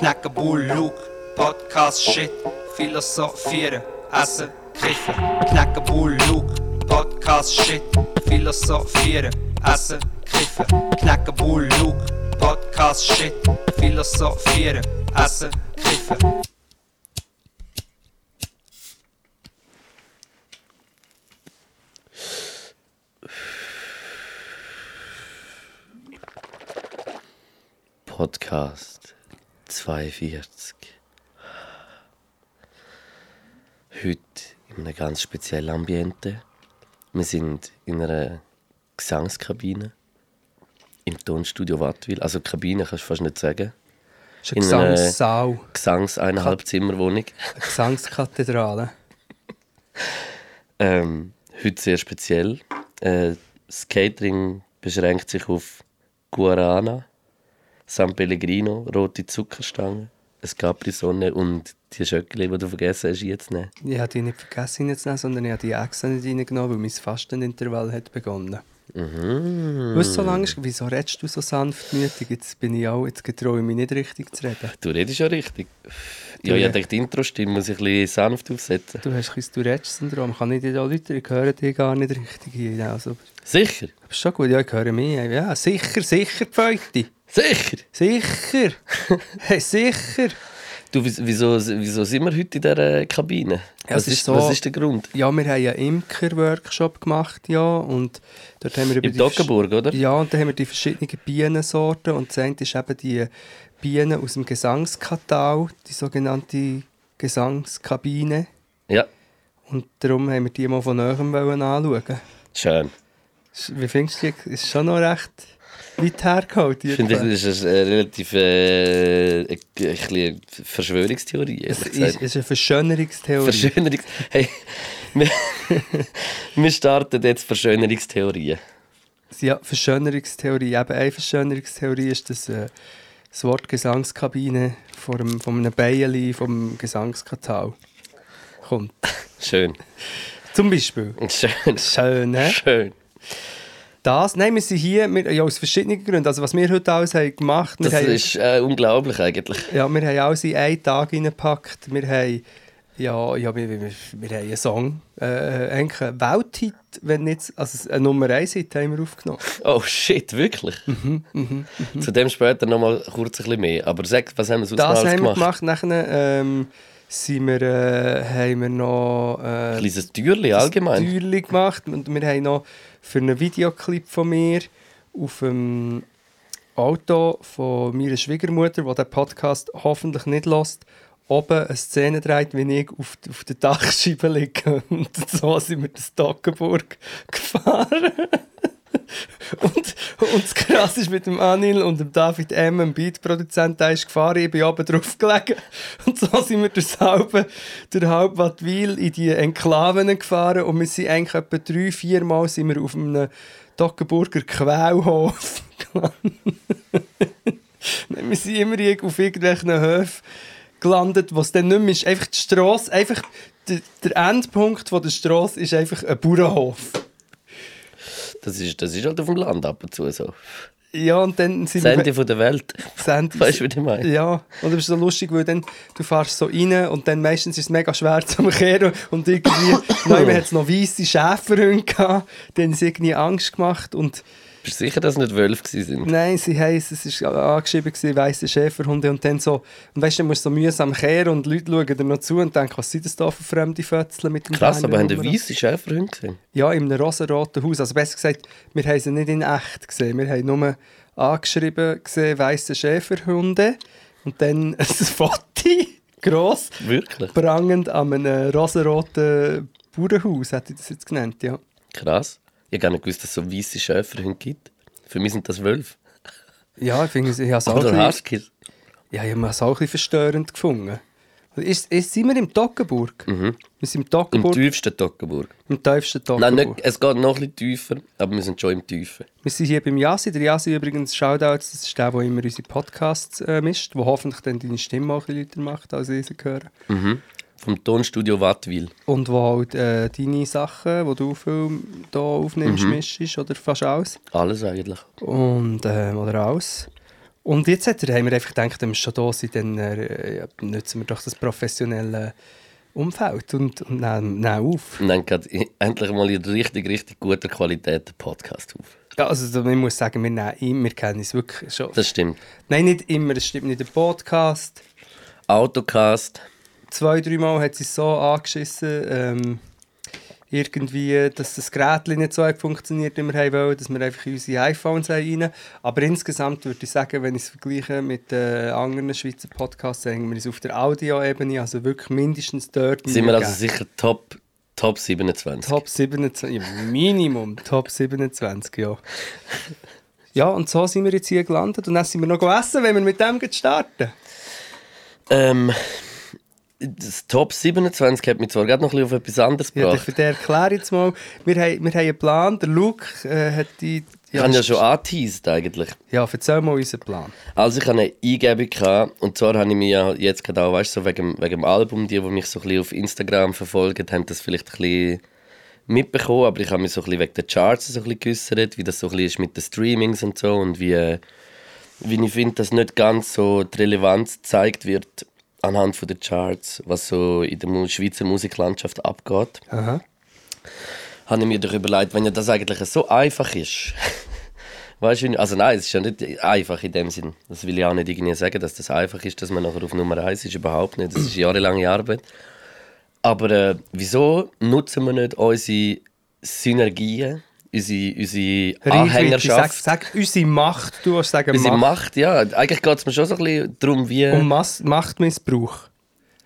knacken Bull, Podcast, Shit, philosophieren, essen, kiffen. Knacken Bull, Podcast, Shit, philosophieren, essen, kiffen. Knacken Bull, Podcast, Shit, philosophieren, essen, kiffen. Podcast 42. Heute in einem ganz speziellen Ambiente. Wir sind in einer Gesangskabine im Tonstudio Wattwil. Also Kabine kannst du fast nicht sagen. Das ist eine In einer- Gesangssaal, Gesangs eineinhalb Zimmerwohnung. eine Gesangskathedrale. Ähm, heute sehr speziell. Äh, das Catering beschränkt sich auf Guarana, San Pellegrino, rote Zuckerstangen, ein Capri-Sonne und die Schöckli, die du vergessen hast, jetzt nehmen. Ich habe die nicht vergessen reinzunehmen, sondern ich habe die extra nicht reingenommen, weil mein Fastenintervall hat begonnen. Mhm. Weißt du, so lange ist, wieso redest du so sanftmütig? Jetzt bin ich auch, jetzt getraue ich mich nicht richtig zu reden. Du redest ja richtig. Ja, ich dachte, die Intro-Stimme muss ich ein bisschen sanft aufsetzen. Du hast ein Tourette-Syndrom. Kann ich dir da Leute, ich höre dich gar nicht richtig hier. Also, Sicher? das ist schon gut, ja, ich höre mich. Ja, sicher, sicher, Pfeute. Sicher? Sicher. hey, sicher. Du, wieso, wieso sind wir heute in dieser Kabine? Ja, was, ist so- was ist der Grund? Ja, wir haben einen Imker-Workshop gemacht, ja, und dort haben wir über Im die Toggenburg, oder? Ja, und dann haben wir die verschiedenen Bienensorten und das eine ist eben die Bienen aus dem Gesangskatau, die sogenannte Gesangskabine. Ja, Und darum haben wir die mal von wollen anschauen. schön. Wie findest du die? Ist schon noch recht weit hergeholt. Ich finde, das ist eine relativ äh, ein bisschen Verschwörungstheorie. es ist, ist eine Verschönerungstheorie. Verschönerungs hey, wir, wir starten jetzt Verschönerungstheorien. ja, Verschönerungstheorie. Eben eine Verschönerungstheorie ist, dass äh, das Wort Gesangskabine von einem, von einem Bienenli vom Gesangskatau kommt. Schön. Zum Beispiel. Schön. Schön, ne? Schön. Das, nein, wir sind hier wir, ja, aus verschiedenen Gründen. Also was wir heute alles haben gemacht Das haben, ist äh, unglaublich eigentlich. ja, wir haben alles in einen Tag reingepackt. Wir haben, ja, ja, wir, wir, wir haben einen Song, äh, eigentlich einen Welthit, wenn nicht, also eine Nummer 1 Hit haben wir aufgenommen. Oh shit, wirklich? Mhm, Zu dem später noch mal kurz ein bisschen mehr. Aber sag, was haben wir sonst Das alles haben wir gemacht? gemacht. Nachher ähm, sind wir, äh, haben wir noch äh, Ein kleines Türli allgemein. Türli gemacht und wir haben noch für einen Videoclip von mir auf dem Auto von meiner Schwiegermutter, die den Podcast hoffentlich nicht lässt, oben eine Szene dreht, wie ich auf, auf der Dachscheibe liege. Und so sind wir das Toggenburg gefahren. Und, und das Krass ist mit dem Anil und dem David M., dem Beatproduzent, der ist gefahren, ich bin oben drauf gelegen. Und so sind wir durch halbe, durch in die Enklaven gefahren und wir sind eigentlich etwa drei, vier Mal sind wir auf einem Toggenburger Quellhof wir sind immer auf irgendwelchen Höfen gelandet, wo es dann nicht mehr ist. Einfach die Strasse, einfach der, der Endpunkt der Strasse ist einfach ein Bauernhof. Das ist, das ist halt auf dem Land ab und zu so. Ja, und dann sind Das Ende von der Welt. Send- Weißt du, was ich meine? Ja, und das ist so lustig, weil dann, du fährst so rein und dann meistens ist es mega schwer zum Kehren und irgendwie, nein, hat es noch weisse Schäferhunde gehabt, haben uns irgendwie Angst gemacht und Bist du sicher, dass es nicht Wölfe waren? nein, sie heißen, es war angeschrieben, weisse Schäferhunde und dann so, und weißt du, dann musst du so mühsam kehren und Leute schauen dir noch zu und denken, was sind das da für fremde Fötzeln mit dem Krass, Berner aber haben die weiße Schäferhunde gesehen? Ja, in einem rosaroten Haus. Also besser gesagt, wir haben sie nicht in echt gesehen. Wir haben nur angeschrieben gesehen, weiße Schäferhunde. Und dann ein Foto, gross, Wirklich? prangend an einem rosaroten Bauernhaus, hätte ich das jetzt genannt, ja. Krass. Ich habe gar nicht gewusst, dass es so weiße Schäferhunde gibt. Für mich sind das Wölfe. Ja, ich finde es ich auch, Oder Huskies. ja, ich habe es auch ein bisschen verstörend gefunden. Ist, ist, sind wir im Toggenburg? Wir sind im Im Toggenburg, tiefsten Toggenburg. im tiefsten Nein, Toggenburg. nicht, es geht noch ein bisschen tiefer, aber wir sind schon im Tiefen. Wir sind hier beim Yasi. Der Yasi übrigens, Shoutouts, das ist der, der immer unsere Podcasts äh, mischt, der hoffentlich dann deine Stimme auch ein bisschen lauter macht, als ich sie höre. Vom Tonstudio Wattwil. Und wo halt äh, deine Sachen, die du viel hier aufnimmst, mischst oder fast alles. Alles eigentlich. Und, ähm, oder alles. Und jetzt hat er, haben wir einfach gedacht, wenn wir schon da sind, dann äh, nutzen wir doch das professionelle Umfeld und, und nehmen, nehmen auf. Und dann geht endlich mal in richtig, richtig guter Qualität der Podcast auf. Ja, also ich muss sagen, wir, nehmen ihn, wir kennen es wirklich schon. Das stimmt. Nein, nicht immer, es stimmt nicht. Der Podcast, Autocast. Zwei, dreimal hat sie es so angeschissen, ähm, irgendwie, dass das Gerät nicht so funktioniert, wie wir haben wollen, dass wir einfach in unsere iPhones haben rein. Aber insgesamt würde ich sagen, wenn ich es vergleiche mit äh, anderen Schweizer Podcasts, hängen wir uns auf der Audio-Ebene, also wirklich mindestens dort. Sind wir also sicher Top, Top 27. Top 27, ja, Minimum Top 27, ja. Ja, und so sind wir jetzt hier gelandet und dann sind wir noch essen, wenn wir mit dem starten. Ähm, das Top 27 hat mich zwar gerade noch ein bisschen auf etwas anderes Ja, gebracht. für den erkläre jetzt mal. Wir haben, wir haben einen Plan, der Luke äh, hat die... ich habe ja schon angeteased eigentlich. Ja, erzähl mal unseren Plan. Also ich hatte eine Eingebung gehabt, und zwar habe ich mich ja jetzt gerade auch, weißt du, so wegen, wegen dem Album, die, die mich so ein bisschen auf Instagram verfolgen, haben das vielleicht ein bisschen mitbekommen, aber ich habe mich so ein bisschen wegen der Charts so ein bisschen geäussert, wie das so ein bisschen ist mit den Streamings und so und wie, äh, wie ich finde, dass nicht ganz so die Relevanz gezeigt wird anhand von den Charts, was so in der Schweizer Musiklandschaft abgeht Aha. habe ich mir doch überlegt, wenn ja das eigentlich so einfach ist. weißt du, also nein, es ist ja nicht einfach in dem Sinn. Das will ich auch nicht irgendwie sagen, dass das einfach ist, dass man nachher auf Nummer 1 ist. Überhaupt nicht. Das ist jahrelange Arbeit. Aber äh, wieso nutzen wir nicht unsere Synergien, unsere, unsere Anhängerschaft, Sag, sag unsere Macht, du hast sagen unsere Macht. Macht? Ja, eigentlich geht es mir schon so ein bisschen darum, wie... Um Mas Machtmissbrauch.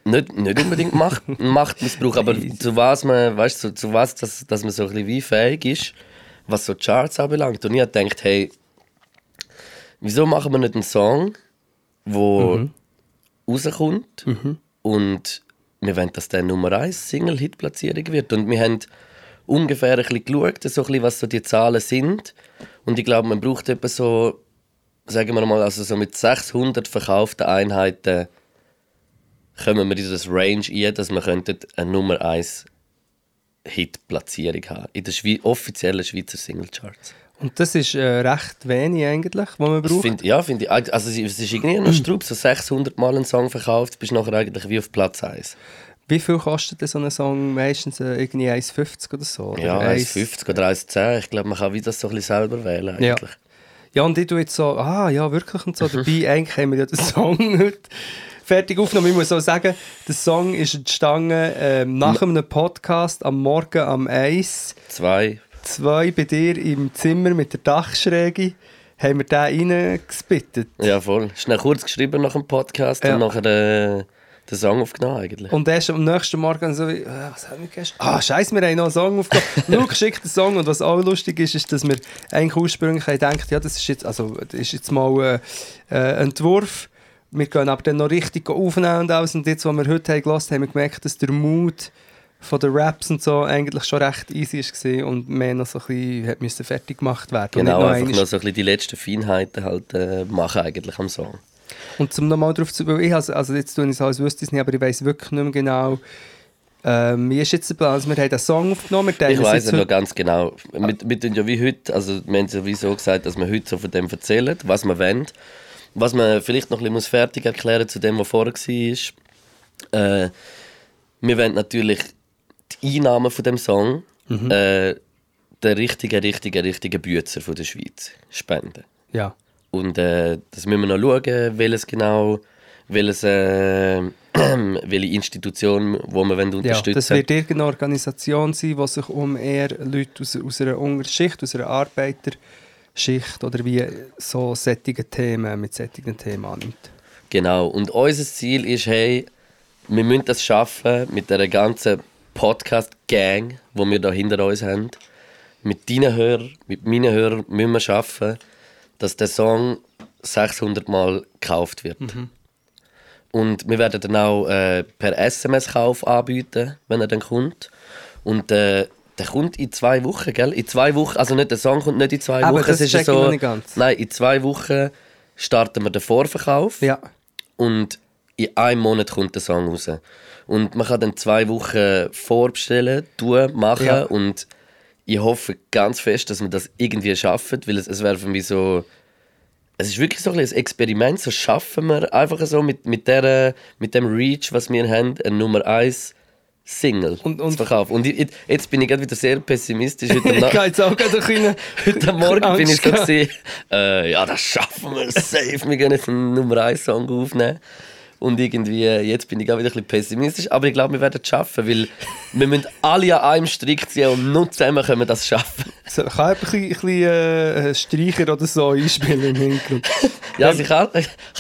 Nicht, nicht unbedingt Macht, Machtmissbrauch, aber zu was man, weißt du, zu was, dass, dass man so ein bisschen wie fähig ist, was so Charts anbelangt. Und ich habe gedacht, hey, wieso machen wir nicht einen Song, der rauskommt und wir wollen, dass der Nummer 1 Single-Hit-Platzierung wird. Und wir haben ungefähr ein bisschen geschaut, so ein bisschen, was so die Zahlen sind. Und ich glaube, man braucht etwa so, sagen wir mal, also so mit 600 verkauften Einheiten kommen wir in das Range ein, dass wir eine Nummer 1 Hit-Platzierung haben in den Schwe offiziellen Schweizer Singlecharts. Und das ist äh, recht wenig eigentlich, was man braucht. find, ja, finde ich. Also es ist irgendwie noch Strub, so 600 Mal einen Song verkauft, bist nachher eigentlich wie auf Platz 1. Wie viel kostet denn so ein Song? Meistens äh, irgendwie 1,50 oder so? Oder Ja, 1 1,50 oder 1,10. Ich glaube, man kann wie das so ein bisschen selber wählen Ja. eigentlich. Ja, und ich tue jetzt so, ah ja, wirklich und so. Dabei, eigentlich haben wir ja den Song heute fertig aufgenommen. Ich muss auch sagen, der Song ist entstanden ähm, nach einem Podcast am Morgen am 1. Zwei. Zwei bei dir im Zimmer mit der Dachschräge haben wir den reingespittet. Ja, voll. Schnell kurz geschrieben nach dem Podcast Ja. und nachher äh, den Song aufgenommen eigentlich. Und erst am nächsten Morgen so wie, äh, was haben wir gestern? Ah, scheiße, wir haben noch einen Song aufgenommen. Luke schickt den Song und was auch lustig ist, ist, dass wir eigentlich ursprünglich gedacht, ja, das ist jetzt, also, das ist jetzt mal äh, äh, ein Entwurf. Wir können aber dann noch richtig aufnehmen und alles. Und jetzt, was wir heute haben gelassen, haben wir gemerkt, dass der Mut von den Raps und so eigentlich schon recht easy war und mehr noch so ein bisschen fertig gemacht werden. Genau, noch einfach noch so ein bisschen die letzten Feinheiten halt äh, machen eigentlich am Song. Und zum nochmal darauf zu ich also, also jetzt tue ich es als wüsste ich es nicht, aber ich weiß wirklich nicht mehr genau, ähm, wie ist jetzt der Plan? Also wir haben den Song aufgenommen, Ich es weiß ja noch ganz genau. Wir, wir tun ja wie heute, also wir haben sowieso gesagt, dass wir heute so von dem erzählen, was wir wollen. Was man vielleicht noch ein bisschen muss fertig erklären zu dem, was vorher war. Äh, wir wollen natürlich die Einnahmen von dem Song Mhm. äh, den richtigen, richtigen, richtigen Bützer von der Schweiz spenden. Ja. Und äh, das müssen wir noch schauen, welches genau, welches, äh, welche Institution, wo wir wollen ja, unterstützen das wird irgendeine Organisation sein, die sich um eher Leute aus, aus einer Unterschicht, aus einer Arbeiterschicht oder wie so sättige Themen mit sättigen Themen annimmt. Genau. Und unser Ziel ist, hey, wir müssen das schaffen mit der ganzen Podcast-Gang, die wir da hinter uns haben. Mit deinen Hörern, mit meinen Hörern müssen wir schaffen, dass der Song 600 Mal gekauft wird. Und wir werden dann auch äh, per SMS-Kauf anbieten, wenn er dann kommt. Und äh, der kommt in zwei Wochen, gell? In zwei Wochen, also nicht der Song kommt nicht in zwei Aber Wochen. das es ist so, noch nicht ganz. Nein, in zwei Wochen starten wir den Vorverkauf. Ja. Und in einem Monat kommt der Song raus. Und man kann dann zwei Wochen vorbestellen, tun, machen. Ja. Und ich hoffe ganz fest, dass wir das irgendwie schaffen, weil es, es wäre für mich so es ist wirklich so ein, ein Experiment, so schaffen wir einfach so mit, mit, der, mit dem Reach, was wir haben, eine Nummer 1 Single Und- und- zu verkaufen. Und ich, jetzt bin ich gerade wieder sehr pessimistisch. Heute, Ich gehe jetzt auch gerade rein. heute Morgen bin ich so Angst gesehen, äh, ja, das schaffen wir safe. Wir gehen jetzt einen Nummer 1 Song aufnehmen. Und irgendwie, jetzt bin ich auch wieder ein bisschen pessimistisch, aber ich glaube, wir werden es schaffen, weil wir müssen alle an einem Strick ziehen und nur zusammen können wir das schaffen. So, kann ich ein bisschen, ein bisschen äh, Streicher oder so einspielen im Hintergrund? Ja, also ich kann,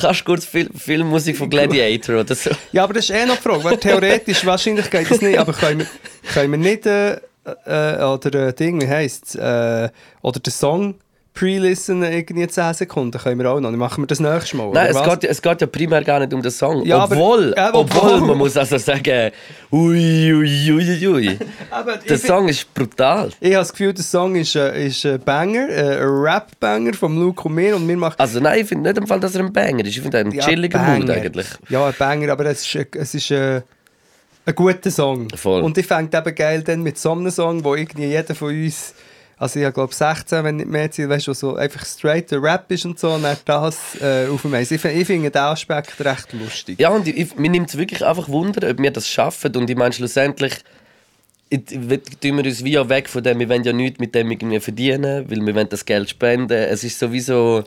kannst du kurz Fil Filmmusik von Gladiator oder so. Ja, aber das ist eh noch die Frage, weil theoretisch, wahrscheinlich geht das nicht, aber können wir, können wir nicht, äh, äh, oder äh, Ding, wie heisst es, äh, oder den Song pre-listen irgendwie 10 Sekunden, können wir auch noch, dann machen wir das nächste Mal, Nein, es was? geht, ja- es geht ja primär gar nicht um den Song. Ja, aber- obwohl, Ja, obwohl, obwohl. man muss also sagen, ui, ui, ui, ui. Aber Der Song ist brutal. ich habe das Gefühl, der Song ist, äh, ist ein Banger, äh, ein Rap-Banger vom Luke und mir und wir machen... Also nein, ich finde nicht im Fall, dass er ein Banger ist. Ich finde er ein Ja, chilliger Banger. Mood eigentlich. Ja, ein Banger, aber es ist, äh, es ist äh, ein guter Song. Voll. Und ich fände eben geil dann mit so einem Song, wo irgendwie jeder von uns, also ich glaube 16, wenn nicht mehr sind, weißt du, so einfach straight der Rap ist und so, und dann das äh, auf dem Eis. Ich, find- ich finde den Aspekt recht lustig. Ja, und ich, ich, mir nimmt es wirklich einfach Wunder, ob wir das schaffen. Und ich meine, schlussendlich ich, ich, tun wir uns wie auch weg von dem, wir wollen ja nichts mit dem irgendwie verdienen, weil wir wollen das Geld spenden. Es ist sowieso...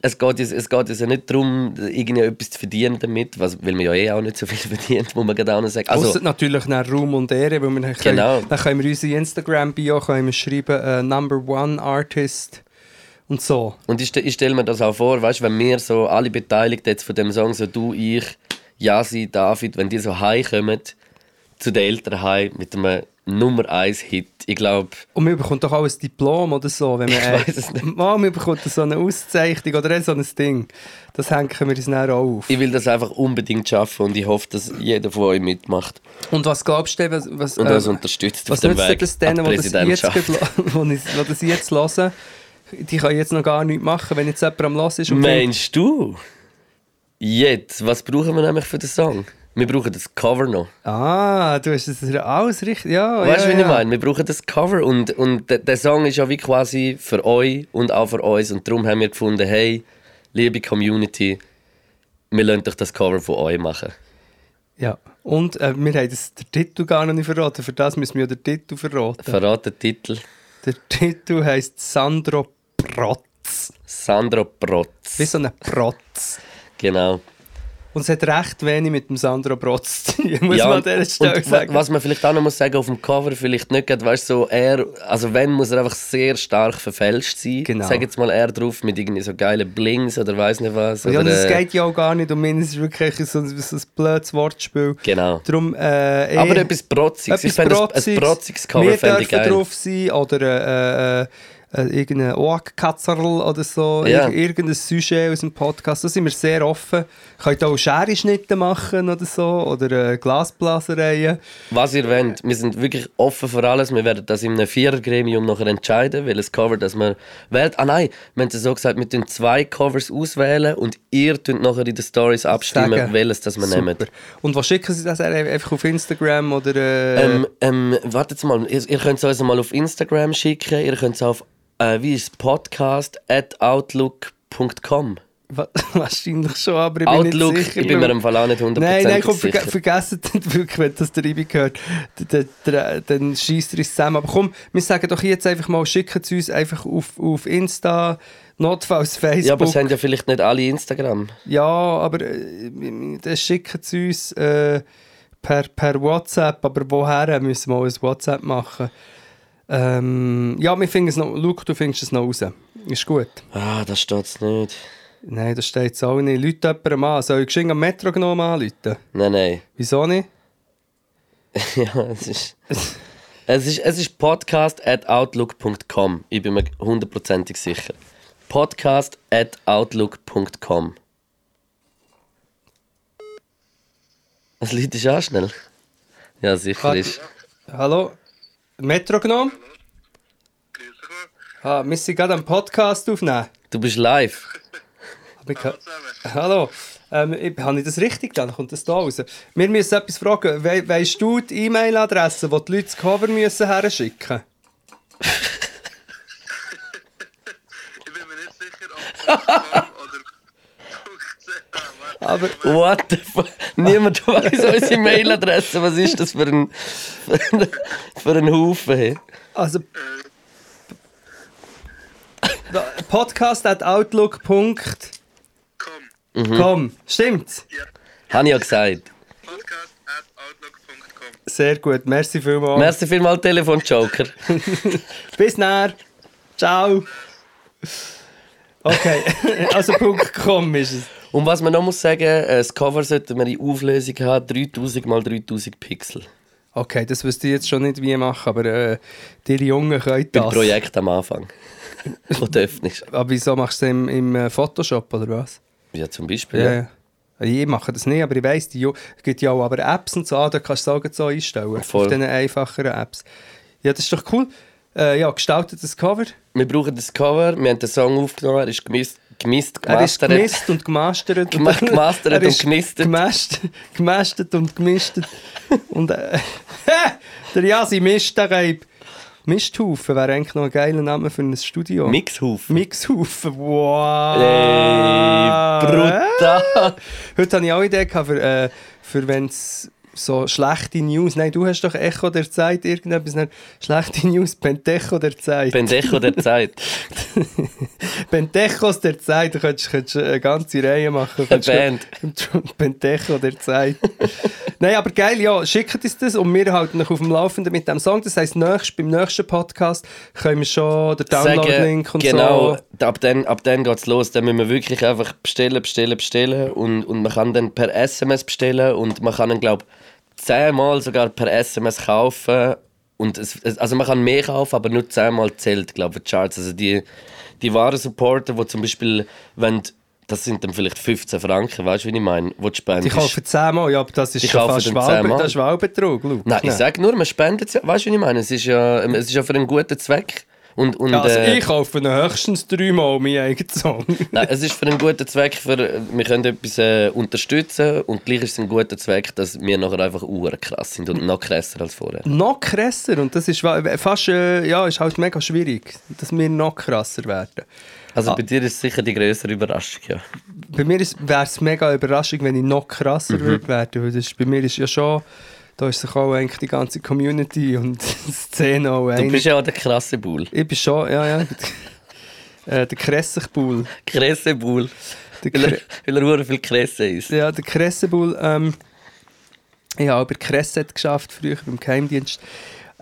Es geht, es geht ja nicht darum, irgendwie etwas zu verdienen damit, was, weil man ja eh auch nicht so viel verdient, muss man gerade auch noch sagen. Also, Also, natürlich nach Ruhm und Ehre, weil wir dann können, Genau. dann können wir unsere Instagram-Bio schreiben, äh, Number One Artist und so. Und ich, ich stelle mir das auch vor, weißt, wenn wir so alle Beteiligten jetzt von dem Song, so du, ich, Yasi, David, wenn die so heimkommen, zu den Eltern heim mit einem Nummer 1 Hit, ich glaube, Und man bekommt doch auch ein Diplom oder so, wenn man... Ich weiss es nicht. Mal, man bekommt so eine Auszeichnung oder so ein Ding. Das hängen wir uns dann auch auf. ich will das einfach unbedingt schaffen und ich hoffe, dass jeder von euch mitmacht Und was glaubst du, was, was, und äh, uns unterstützt was auf dem Weg das denen, die das jetzt, wo das jetzt hören? Die können jetzt noch gar nichts machen, wenn jetzt jemand am Hören ist. Meinst du? Jetzt, was brauchen wir nämlich für den Song? Wir brauchen das Cover noch. Ah, du hast das alles richtig. Ja, Weißt du, ja, wie ja. ich meine? Wir brauchen das Cover und, und der, der Song ist ja wie quasi für euch und auch für uns. Und darum haben wir gefunden, hey, liebe Community, wir lassen euch das Cover von euch machen. Ja. Und äh, wir haben das, den Titel gar noch nicht verraten. Für das müssen wir ja den Titel verraten. Verrat den Titel. Der Titel heisst Sandro Protz. Sandro Protz. Wie so ein Protz. Genau. Und es hat recht wenig mit dem Sandro Protz zu tun, muss Ja, man an dieser Stelle sagen. was man vielleicht auch noch muss sagen, auf dem Cover vielleicht nicht gerade, weißt du, so er, also wenn, muss er einfach sehr stark verfälscht sein. Genau. Sag jetzt mal er drauf mit irgendwie so geilen Blings oder weiß nicht was. ja, und oder, es äh, geht ja auch gar nicht um ihn, es ist wirklich so, ein- so ein blödes Wortspiel. Genau. Darum, äh, Aber eh- etwas Protziges. Ich etwas fände ein, ein protziges Cover fände ich geil. drauf sein oder äh, äh, irgendein Ohrkatzerl oder so, Ja. Ir irgendein Sujet aus dem Podcast. Da sind wir sehr offen. Könnt auch Scherenschnitte machen oder so oder äh, Glasblasereien. Was ihr wollt, wir sind wirklich offen für alles. Wir werden das in einem Vierergremium nachher entscheiden, welches Cover das man wählt. Ah nein, wir haben es so gesagt, wir tun zwei Covers auswählen und ihr tut nachher in den Stories abstimmen, Sagen. welches das wir Super. nehmen. Und was schicken Sie das einfach auf Instagram oder... Äh, Ähm, ähm, wartet mal, ihr, ihr könnt es uns mal auf Instagram schicken, ihr könnt es auf, äh, wie ist es, podcast at outlook.com. wa- wahrscheinlich schon, aber ich bin Outlook, nicht sicher. ich bin mir im Fall auch nicht 100% Nein, nein, komm, sicher. vergessen das wirklich, wenn das der Ibi gehört. Dann, schießt er uns zusammen. Aber komm, wir sagen doch jetzt einfach mal, schicken Sie uns einfach auf, auf Insta, notfalls Facebook. Ja, aber es haben ja vielleicht nicht alle Instagram. Ja, aber äh, dann schicken Sie uns äh, per, per WhatsApp. Aber woher müssen wir ein WhatsApp machen? Ähm, ja, wir finden es noch. Luke, du findest es noch raus. Ist gut. Ah, da steht es nicht. Nein, das steht es auch nicht. Leute jemandem an. Soll ich am Metro genommen anrufen? Nein, nein. Wieso nicht? ja, es ist... Es ist, es ist podcast at outlook.com. Ich bin mir hundertprozentig sicher. Podcast at outlook.com. Was Leute ist auch schnell? Ja, sicher Warte. ist. Hallo? Metro genommen? Ah, wir sind gerade am Podcast aufnehmen. Du bist live. Aber ich kann- Hallo. Ähm, ich, habe ich das richtig dann kommt das da raus. Wir müssen etwas fragen. We weißt du die E-Mail-Adresse, wo die Leute das Cover müssen herschicken Ich bin mir nicht sicher, ob Aber What the fuck? Niemand weiß unsere Mailadresse. Was ist das für ein, für ein, für ein Haufen? hey? also podcast at outlook.com Komm, Stimmt's? Habe ich ja gesagt. podcast at outlook.com. Sehr gut, merci vielmals. Merci vielmals, Telefon-Joker. Bis näher. Ciao. Okay, also Punkt .com ist es. Und was man noch muss sagen, äh, das Cover sollte man in Auflösung haben, 3000 x 3000 Pixel. Okay, das wüsste ich jetzt schon nicht, wie ich mache, aber äh, die Jungen können das. Projekt am Anfang. Wo du öffnest. Aber wieso machst du es im, im äh, Photoshop oder was? Ja, zum Beispiel. Ja. Ja. Ich mache das nicht, aber ich weiss, die es gibt ja auch aber Apps und so, ah, da kannst du sagen, so einstellen. Voll. Auf diesen einfacheren Apps. Ja, das ist doch cool. Äh, ja, gestaltetes Cover. Wir brauchen das Cover, wir haben den Song aufgenommen, er ist gemisst, gemisst Er ist gemastert. gemisst und gemastert. Gema- gemastert Er und ist gemistet. Gemastet, gemastet und gemistet. und äh, der Jasi Mistreib. Misthaufen wäre eigentlich noch ein geiler Name für ein Studio. Mixhaufen. Mixhaufen. Wow. Ey, brutal. Heute hatte ich auch eine Idee für, äh, für wenn es so schlechte News. Nein, du hast doch Echo der Zeit irgendetwas. Nicht? Schlechte News, Pentecho der Zeit. Pendejo der Zeit. Pentechos der Zeit. Du könntest, könntest eine ganze Reihe machen. Eine Band. Pentecho der Zeit. Nein, aber geil, ja, schickt uns das und wir halten euch auf dem Laufenden mit dem Song. Das heisst, nächst, beim nächsten Podcast können wir schon den Download-Link und genau, so. ab dann, ab dann geht es los. Dann müssen wir wirklich einfach bestellen, bestellen, bestellen. Und, und man kann dann per SMS bestellen und man kann dann, glaube ich, zehnmal sogar per SMS kaufen. Und es, also man kann mehr kaufen, aber nur zehnmal zählt, glaube ich, die Charts. Also die, die wahren Supporter, die zum Beispiel, wenn das sind dann vielleicht 15 Franken, weißt du, wie ich meine? Wo du spendest. kaufen 10 Mal, ja, aber das ist schon fast dann Wahlbe 10 Mal. das ist Wahlbetrug. Schau. Nein, ich sage nur, man spendet es ja. Weißt du, wie ich meine? Es ist ja, es ist ja für einen guten Zweck. Und, und, Ja, also äh, ich kaufe höchstens dreimal meinen eigenen Song. Nein, es ist für einen guten Zweck, für, wir können etwas äh, unterstützen und gleich ist es ein guter Zweck, dass wir nachher einfach krass sind und noch krasser als vorher. noch krasser und das ist fast, äh, ja, ist halt mega schwierig, dass wir noch krasser werden. Also Ah. bei dir ist es sicher die größere Überraschung, ja. Bei mir wäre es mega Überraschung, wenn ich noch krasser Mhm. würde werden, ist, bei mir ist ja schon, da ist sich auch eigentlich die ganze Community und die Szene auch Du einig. bist ja auch der krasse Bull. Ich bin schon, ja, ja. äh, der Kressigbull. Kresse Bull. Der Weil er, weil er viel Kresse ist. ja, der Kressebull. Ähm, ich habe über Kresset geschafft, früher beim Geheimdienst.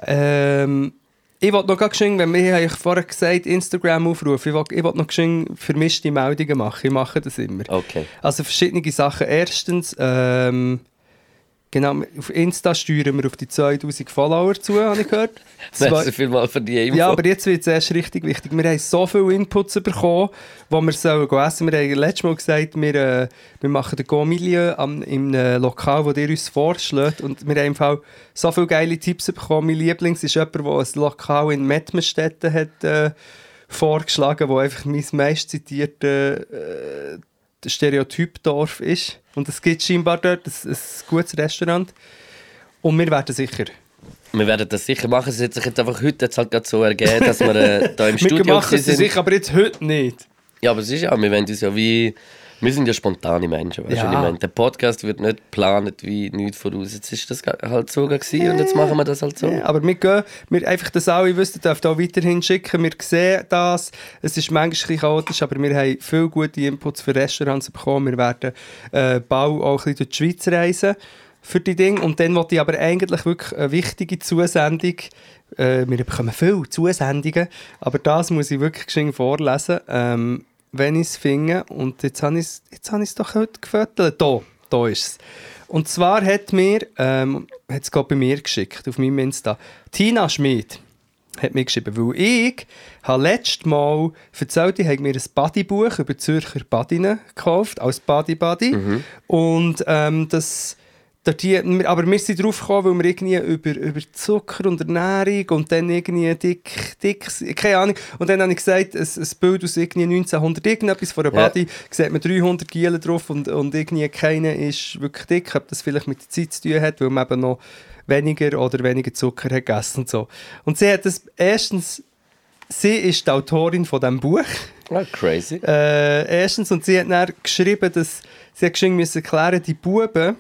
Ähm, ich wollte noch geschehen, wenn wir ja vorher gesagt, Instagram aufrufen, ich wollte ich wollt noch geschehen vermischte Meldungen machen. Ich mache das immer. Okay. Also verschiedene Sachen. Erstens, ähm, genau, auf Insta steuern wir auf die 2000 Follower zu, habe ich gehört. Merci vielmals für die Info. Ja, aber jetzt wird es erst richtig wichtig. Wir haben so viele Inputs bekommen, wo wir sollen essen. Wir haben letztes Mal gesagt, wir, äh, wir machen den Go-Milieu am- im Lokal, das ihr uns vorschlägt. Und wir haben im Fall so viele geile Tipps bekommen. Mein Lieblings ist jemand, der ein Lokal in Mettmerstetten hat äh, vorgeschlagen, wo einfach mein meist zitierte äh, Stereotypdorf ist. Und es gibt scheinbar dort ein, ein gutes Restaurant. Und wir werden sicher Wir werden das sicher machen. Es hat sich jetzt einfach heute jetzt halt gerade so ergeben, dass wir äh, da im Studio wir machen es sind. sicher, aber jetzt heute nicht. Ja, aber es ist ja, wir wollen uns ja wie... Wir sind ja spontane Menschen, weißt du, Ja. ich meine? Der Podcast wird nicht geplant wie nichts voraus. Jetzt ist das halt so gewesen und jetzt machen wir das halt so. Ja, aber wir gehen, wir einfach, dass alle wissen, dürft auch weiterhin schicken. Wir sehen das. Es ist manchmal ein bisschen chaotisch, aber wir haben viele gute Inputs für Restaurants bekommen. Wir werden äh, bald auch ein bisschen durch die Schweiz reisen für die Dinge. Und dann wollte ich aber eigentlich wirklich eine wichtige Zusendung. Äh, wir bekommen viele Zusendungen, aber das muss ich wirklich geschwind vorlesen, ähm, wenn ich es finde. Und jetzt habe ich es doch heute gefüttert. Da, da ist es. Und zwar hat mir, ähm, hat es gerade bei mir geschickt, auf meinem Insta, Tina Schmid hat mir geschrieben, weil ich habe letztes Mal erzählt, ich habe mir ein Bodybuch über Zürcher Badinnen gekauft, als Body-Body. Und ähm, das... die- Aber wir sind drauf gekommen, weil wir irgendwie über, über Zucker und Ernährung und dann irgendwie dick, dick, keine Ahnung. Und dann habe ich gesagt, ein, ein Bild aus irgendwie 1900 irgendetwas von einer Ja. Body, sieht man 300 Gielen drauf und, und irgendwie keiner ist wirklich dick. Ob das vielleicht mit der Zeit zu tun hat, weil man eben noch weniger oder weniger Zucker hat gegessen und so. Und sie hat das erstens, sie ist die Autorin von diesem Buch. Ah, crazy. Äh, erstens, und sie hat dann geschrieben, dass sie hat geschrieben müssen erklären, die Buben,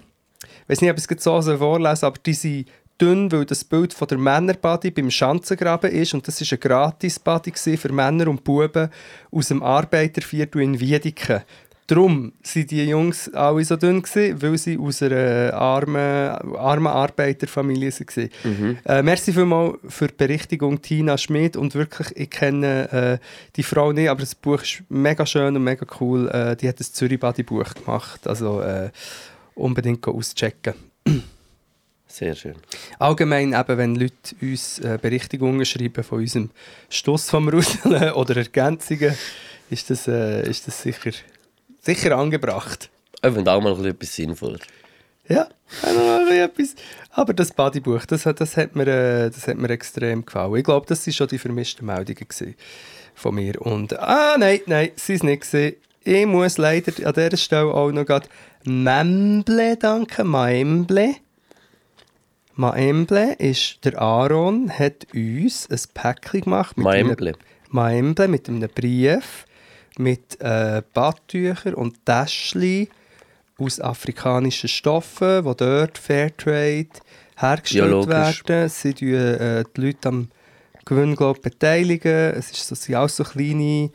ich weiß nicht, ob ich es so vorlesen aber die sind dünn, weil das Bild von der Männerbody beim Schanzengraben ist und das war ein Gratis-Body für Männer und Buben aus dem Arbeiterviertel in Wiedeke. Darum waren die Jungs alle so dünn, gewesen, weil sie aus einer armen, armen Arbeiterfamilie waren. Äh, merci vielmals für die Berichtigung, Tina Schmidt. Und wirklich, ich kenne äh, die Frau nicht, aber das Buch ist mega schön und mega cool. Äh, die hat das Zürich-Body-Buch gemacht. Also äh, unbedingt auschecken. Sehr schön. Allgemein, eben, wenn Leute uns äh, Berichtigungen schreiben von unserem Stoss vom Rudeln oder Ergänzungen, ist das, äh, ist das sicher, sicher angebracht. Ich finde auch mal ein bisschen etwas sinnvoller. Ja, etwas. Aber das Bodybuch, das, hat- das, hat mir, äh, das hat mir extrem gefallen. Ich glaube, das waren schon die vermischten Meldungen von mir. Und, ah, nein, nein, sie ist nicht gewesen. Ich muss leider an dieser Stelle auch noch gerade Memble danken, Maemble. Maemble ist, der Aaron hat uns ein Päckchen gemacht. mit einem- Maemble. Maemble mit einem Brief, mit äh, Badtüchern und Täschchen aus afrikanischen Stoffen, die dort Fairtrade hergestellt werden. Sie tun äh, die Leute am Gewinn glaub, beteiligen. Es ist, das sind auch so kleine,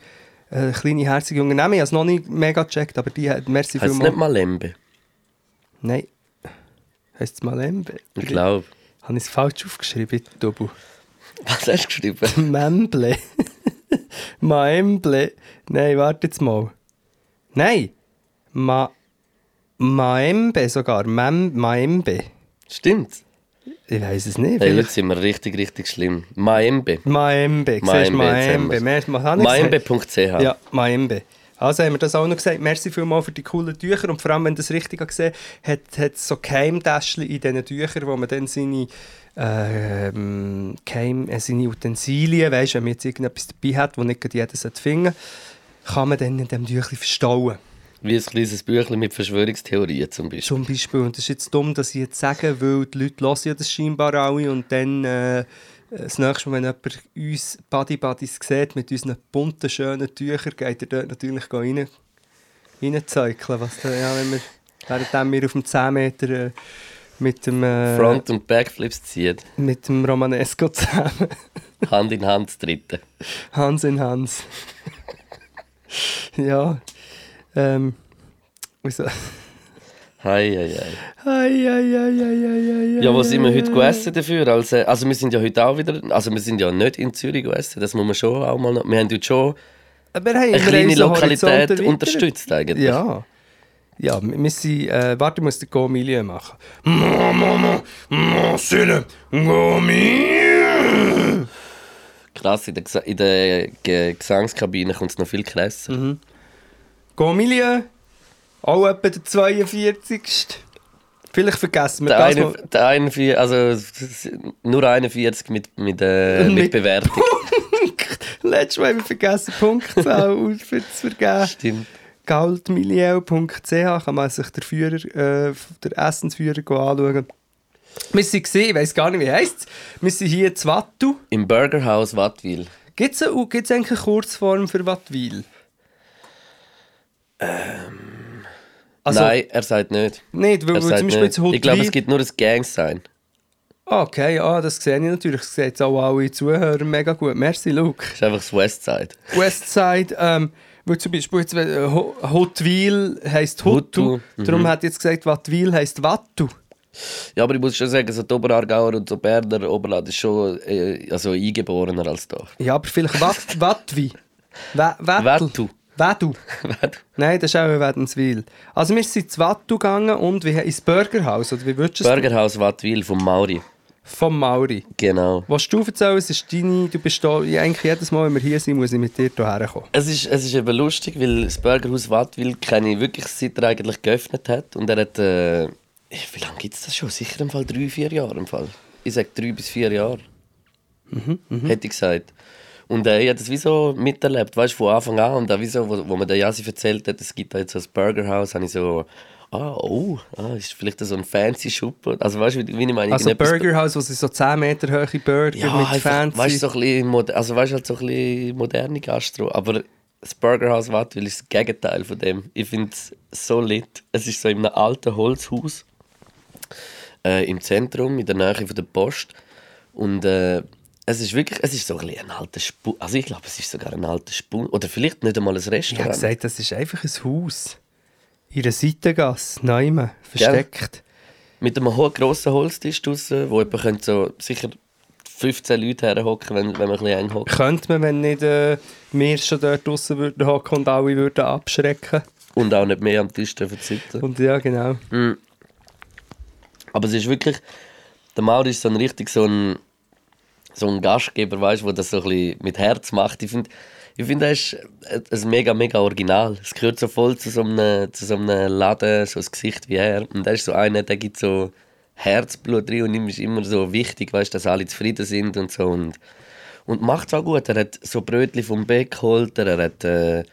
äh, kleine herzige Unternehmen. Ich habe es noch nicht mega gecheckt, aber die hat merci Heißt es vielmals. nicht Malembe? Nein. Heißt es Malembe? Ich glaube. Habe ich es falsch aufgeschrieben, Tobu? Was hast du geschrieben? Memble. Maemble. Nein, warte jetzt mal. Nein. Ma Maembe sogar. Mem Maembe. Stimmt. Ich weiß es nicht. Hey, jetzt sind wir richtig, richtig schlimm. Maembe. Maembe. Du, Maembe? Maembe.ch. Ja, Maembe. Also haben wir das auch noch gesagt. Merci vielmals für die coolen Tücher. Und vor allem, wenn du das richtig gesehen hast, hat es so Keimtäschchen in diesen Tüchern, wo man dann seine, ähm, Keim, äh, seine Utensilien, weißt, wenn man jetzt irgendetwas dabei hat, das nicht jeder sollte finden kann man dann in diesem Tüchlein verstauen. Wie ein kleines Büchlein mit Verschwörungstheorien zum Beispiel. Zum Beispiel. Und das ist jetzt dumm, dass ich jetzt sage, weil die Leute hören ja das scheinbar alle und dann äh, das nächste Mal, wenn jemand uns Buddy Buddies sieht mit unseren bunten, schönen Tüchern, geht er dort natürlich rein, reinzeugeln, was da, ja, wenn wir, während wir auf dem 10 Meter äh, mit dem, äh, Front- und Backflips zieht. mit dem Romanesco zusammen, Hand in Hand dritten. Hans in Hans. ja, ähm, wieso? Hei, hei, hei. Ei, ei, ei, ei, ei, ei, Ja, was sind wir heute gegessen dafür? Also, also wir sind ja heute auch wieder, also wir sind ja nicht in Zürich gegessen, das muss man schon auch mal noch, wir haben heute schon Wir haben eine kleine Lokalität unterstützt eigentlich. Ja. Ja, wir sind, äh, warte, ich muss den Go-Milieu machen. Krass, in der, in der Ge Gesangskabine kommt es noch viel krasser. Mhm. Go-Milieu, auch etwa der 42. Vielleicht vergessen wir Der, das eine, der 41, also nur 41 mit, mit, äh, mit Mit- Bewertung. Letztes Mal haben wir vergessen, Punktzahl zu vergeben. Stimmt. Goldmilieu.ch kann man sich der Führer, äh, der Essensführer anschauen. Wir sind gesehen, ich weiß gar nicht, wie heisst es. Wir sind hier in Wattu. Im Burgerhaus Wattwil. Gibt es eigentlich eine Kurzform für Wattwil? Also, Nein, er sagt nicht. Nicht, weil, weil sagt zum Beispiel nicht. jetzt Ich glaube, es gibt nur ein Gang-Sign. Okay, ja, das sehe ich natürlich. Das sehen jetzt auch alle Zuhörer mega gut. Merci, Luke. Das ist einfach das Westside. Westside, ähm, weil zum Beispiel jetzt, äh, Ho- Huttwil heisst Huttu, mhm. darum hat jetzt gesagt, Wattwil heisst Wattu. Ja, aber ich muss schon sagen, so die Oberargauer und so Berner Oberland ist schon äh, also eingeborener als da. Ja, aber vielleicht Watt, Wattwi. Wa- Wattu. Wattu. Wattu. Nein, das ist auch in Wädenswil. Also wir sind zu Wattu gegangen und wie, ins Burgerhaus, oder wie würdest du es Burgerhaus Wattwil vom Mauri. Vom Mauri. Genau. Was du erzählen, es ist deine, du bist da, ja, eigentlich jedes Mal, wenn wir hier sind, muss ich mit dir hierher kommen. Es ist, es ist eben lustig, weil das Burgerhaus Wattwil kenne ich wirklich seit er eigentlich geöffnet hat. Und er hat, äh, wie lange gibt es das schon? Sicher im Fall drei, vier Jahre im Fall. Ich sage drei bis vier Jahre. Hätte ich gesagt. Und äh, ich habe das wie so miterlebt, weißt du, von Anfang an. Und auch wie so, wo, wo mir der Jasi erzählt hat, es gibt da jetzt so ein Burgerhaus, habe ich so, ah, oh, ah, ist vielleicht so ein fancy Schuppe. Also weißt du, wie, ich meine? Also irgendetwas- Burgerhaus, wo sie so 10 Meter hohe Burger ja, mit einfach, fancy... weißt du, so ein bisschen, also weißt, halt so ein bisschen moderne Gastro. Aber das Burgerhaus Wattwil ist das Gegenteil von dem. Ich finde es so lit. Es ist so in einem alten Holzhaus äh, im Zentrum, in der Nähe von der Post. Und äh, es ist wirklich, es ist so ein, ein alter Spur. Also ich glaube, es ist sogar ein alter Spur. Oder vielleicht nicht einmal ein Ich habe Restaurant. gesagt, das ist einfach ein Haus. In einer Seitengasse, Neumann, versteckt. Mit einem hohen, grossen Holztisch draussen, wo jemand so sicher 15 Leute herhocken, wenn, wenn man ein bisschen eng hockt. Könnte man, wenn nicht äh, wir schon dort draussen würden hocken und alle würden abschrecken. Und auch nicht mehr am Tisch dürfen sitzen. Und ja, genau. Aber es ist wirklich, der Mauri ist so ein richtig so ein, so ein Gastgeber, weißt, der das so ein mit Herz macht. Ich finde, ich find, er ist ein mega, mega Original. Es gehört so voll zu so einem, zu so einem Laden, so ein Gesicht wie er. Und er ist so einer, der gibt so Herzblut rein und ihm ist immer so wichtig, weißt, dass alle zufrieden sind und so. Und, und macht es auch gut. Er hat so Brötchen vom Beck geholt, er hat äh,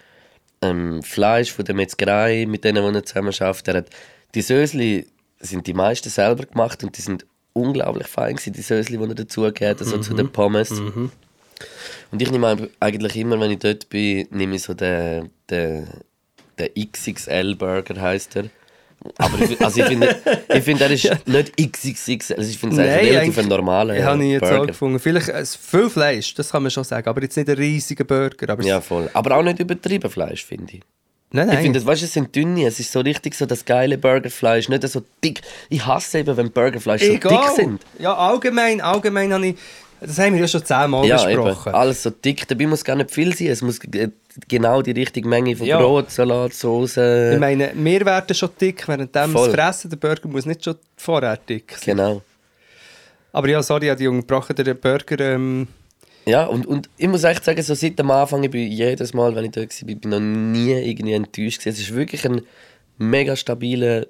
ähm, Fleisch von der Metzgerei, mit denen er zusammen schafft. Er hat die Sösli sind die meisten selber gemacht und die sind unglaublich fein gewesen, die Sösli, die er dazugegeben hat, also zu den Pommes. Und ich nehme eigentlich immer, wenn ich dort bin, nehme ich so den, den, den XXL-Burger, heisst er. Aber ich, also ich finde, ich finde, er ist nicht XXXL, also ich finde es eigentlich relativ ein normaler Ich habe ihn jetzt auch Burger. gefunden. Vielleicht äh, viel Fleisch, das kann man schon sagen, aber jetzt nicht ein riesiger Burger. Aber Ja, voll. Aber auch nicht übertrieben Fleisch, finde ich. Nein, Ich nein. finde, weißt, du, es sind dünne, es ist so richtig so das geile Burgerfleisch, nicht so dick. Ich hasse eben, wenn Burgerfleisch so Egal. dick sind. Ja, allgemein, allgemein habe ich, das haben wir ja schon zehnmal Ja, eben. besprochen. Alles so dick. Dabei muss gar nicht viel sein. Es muss genau die richtige Menge von Ja. Brot, Salat, Soße. Ich meine, wir werden schon dick, während dem das Fressen, der Burger muss nicht schon vorher dick sein. Genau. Aber ja, sorry, ich habe die unterbrochen, der Burger, ähm, Ja, und, und ich muss echt sagen, so seit dem Anfang, ich bin jedes Mal, wenn ich da war, bin ich noch nie irgendwie enttäuscht. gewesen. Es ist wirklich ein mega stabiler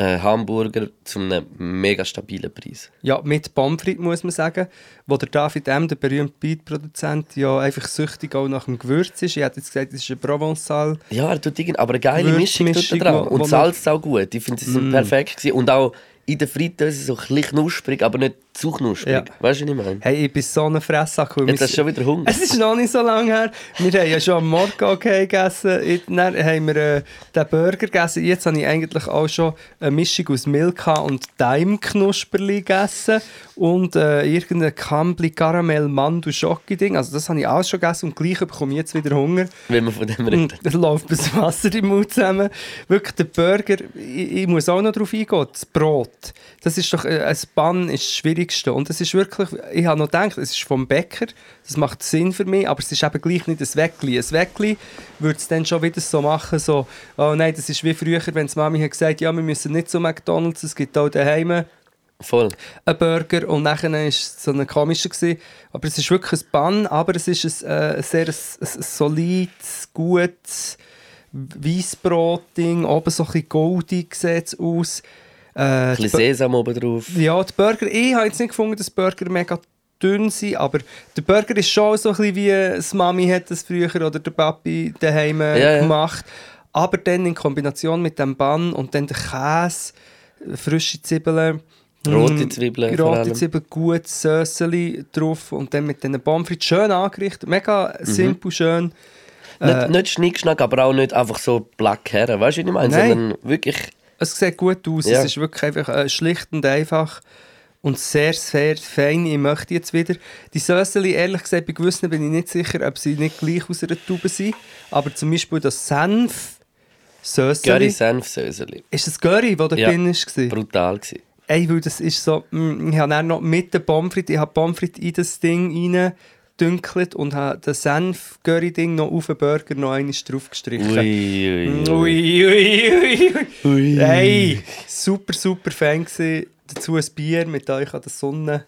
äh, Hamburger zu einem mega stabilen Preis. ja, mit Pommes frites, muss man sagen, wo der David M., der berühmte Beat-Produzent, ja einfach süchtig auch nach dem Gewürz ist. Ich hätte jetzt gesagt, das ist ein Provençal. Ja, er tut irgend, aber eine geile Mischung tut er dran. wo- Und Salz ist auch gut. Ich finde, sie sind perfekt gewesen. Und auch in der Fritteuse so ein knusprig, aber nicht zu knusprig. Ja. Weißt du, was ich meine? Hey, ich bin so ein Fressack. Jetzt hast du schon wieder Hunger. Es ist noch nicht so lange her. Wir haben ja schon am Morgen okay gegessen. Dann haben wir äh, den Burger gegessen. Jetzt habe ich eigentlich auch schon eine Mischung aus Milka und Daim-Knusperli gegessen. Und äh, irgendein Kambli Karamell Mandu Schoki Ding. Also das habe ich alles schon gegessen und gleich bekomme ich jetzt wieder Hunger. Wenn wir von dem reden. Und es läuft das Wasser im Mund zusammen. Wirklich, der Burger, ich, ich muss auch noch darauf eingehen, das Brot. Das ist doch, äh, ein Bann ist das Schwierigste. Und es ist wirklich, ich habe noch gedacht, es ist vom Bäcker, das macht Sinn für mich, aber es ist eben gleich nicht ein Weckli. Ein Weckli würde es dann schon wieder so machen, so, oh nein, das ist wie früher, wenn die Mami hat gesagt, ja, wir müssen nicht zu McDonalds, es gibt auch daheim Voll. ein Burger und nachher war es so ein komischer. Gewesen. Aber es ist wirklich ein Bann, aber es ist ein, äh, sehr ein, ein solides, gutes Weissbrot-Ding. Oben so ein bisschen goldig sieht es aus. Äh, Ein bisschen Sesam oben drauf. Ja, die Burger, ich habe jetzt nicht gefunden, dass Burger mega dünn sind, aber der Burger ist schon so ein bisschen wie das Mami hat das früher oder der Papi daheim äh, Ja, ja. gemacht. Aber dann in Kombination mit dem Bann und dann der Käse, frische Zwiebeln. Rote Mm, Zwiebeln Rote. Zwiebeln, gutes Söseli drauf und dann mit diesen Pommes frites schön angerichtet. Mega Mhm. simpel, schön. Nicht, nicht Schnickschnack, aber auch nicht einfach so black herren. Weißt du, was ich meine? Nein. Sondern wirklich. Es sieht gut aus. Ja. Es ist wirklich einfach äh, schlicht und einfach und sehr, sehr fein. Ich möchte jetzt wieder. Die Söseli, ehrlich gesagt, bei gewissen bin ich nicht sicher, ob sie nicht gleich aus einer Tube sind. Aber zum Beispiel das Senf Söseli. Curry Senf Söseli. Ist das Curry, das da Ja. drin war? Brutal gewesen. Ey, weil das ist so, mm, ich habe dann noch mit Pommes frites, ich habe Pommes frites in das Ding rein dünkelt und habe das Senf-Curry-Ding noch auf den Burger noch einmal drauf gestrichen. Ui, ui, ui. Ui, ui, ui. Hey, super, super Fan gewesen. Dazu ein Bier mit euch an der Sonne.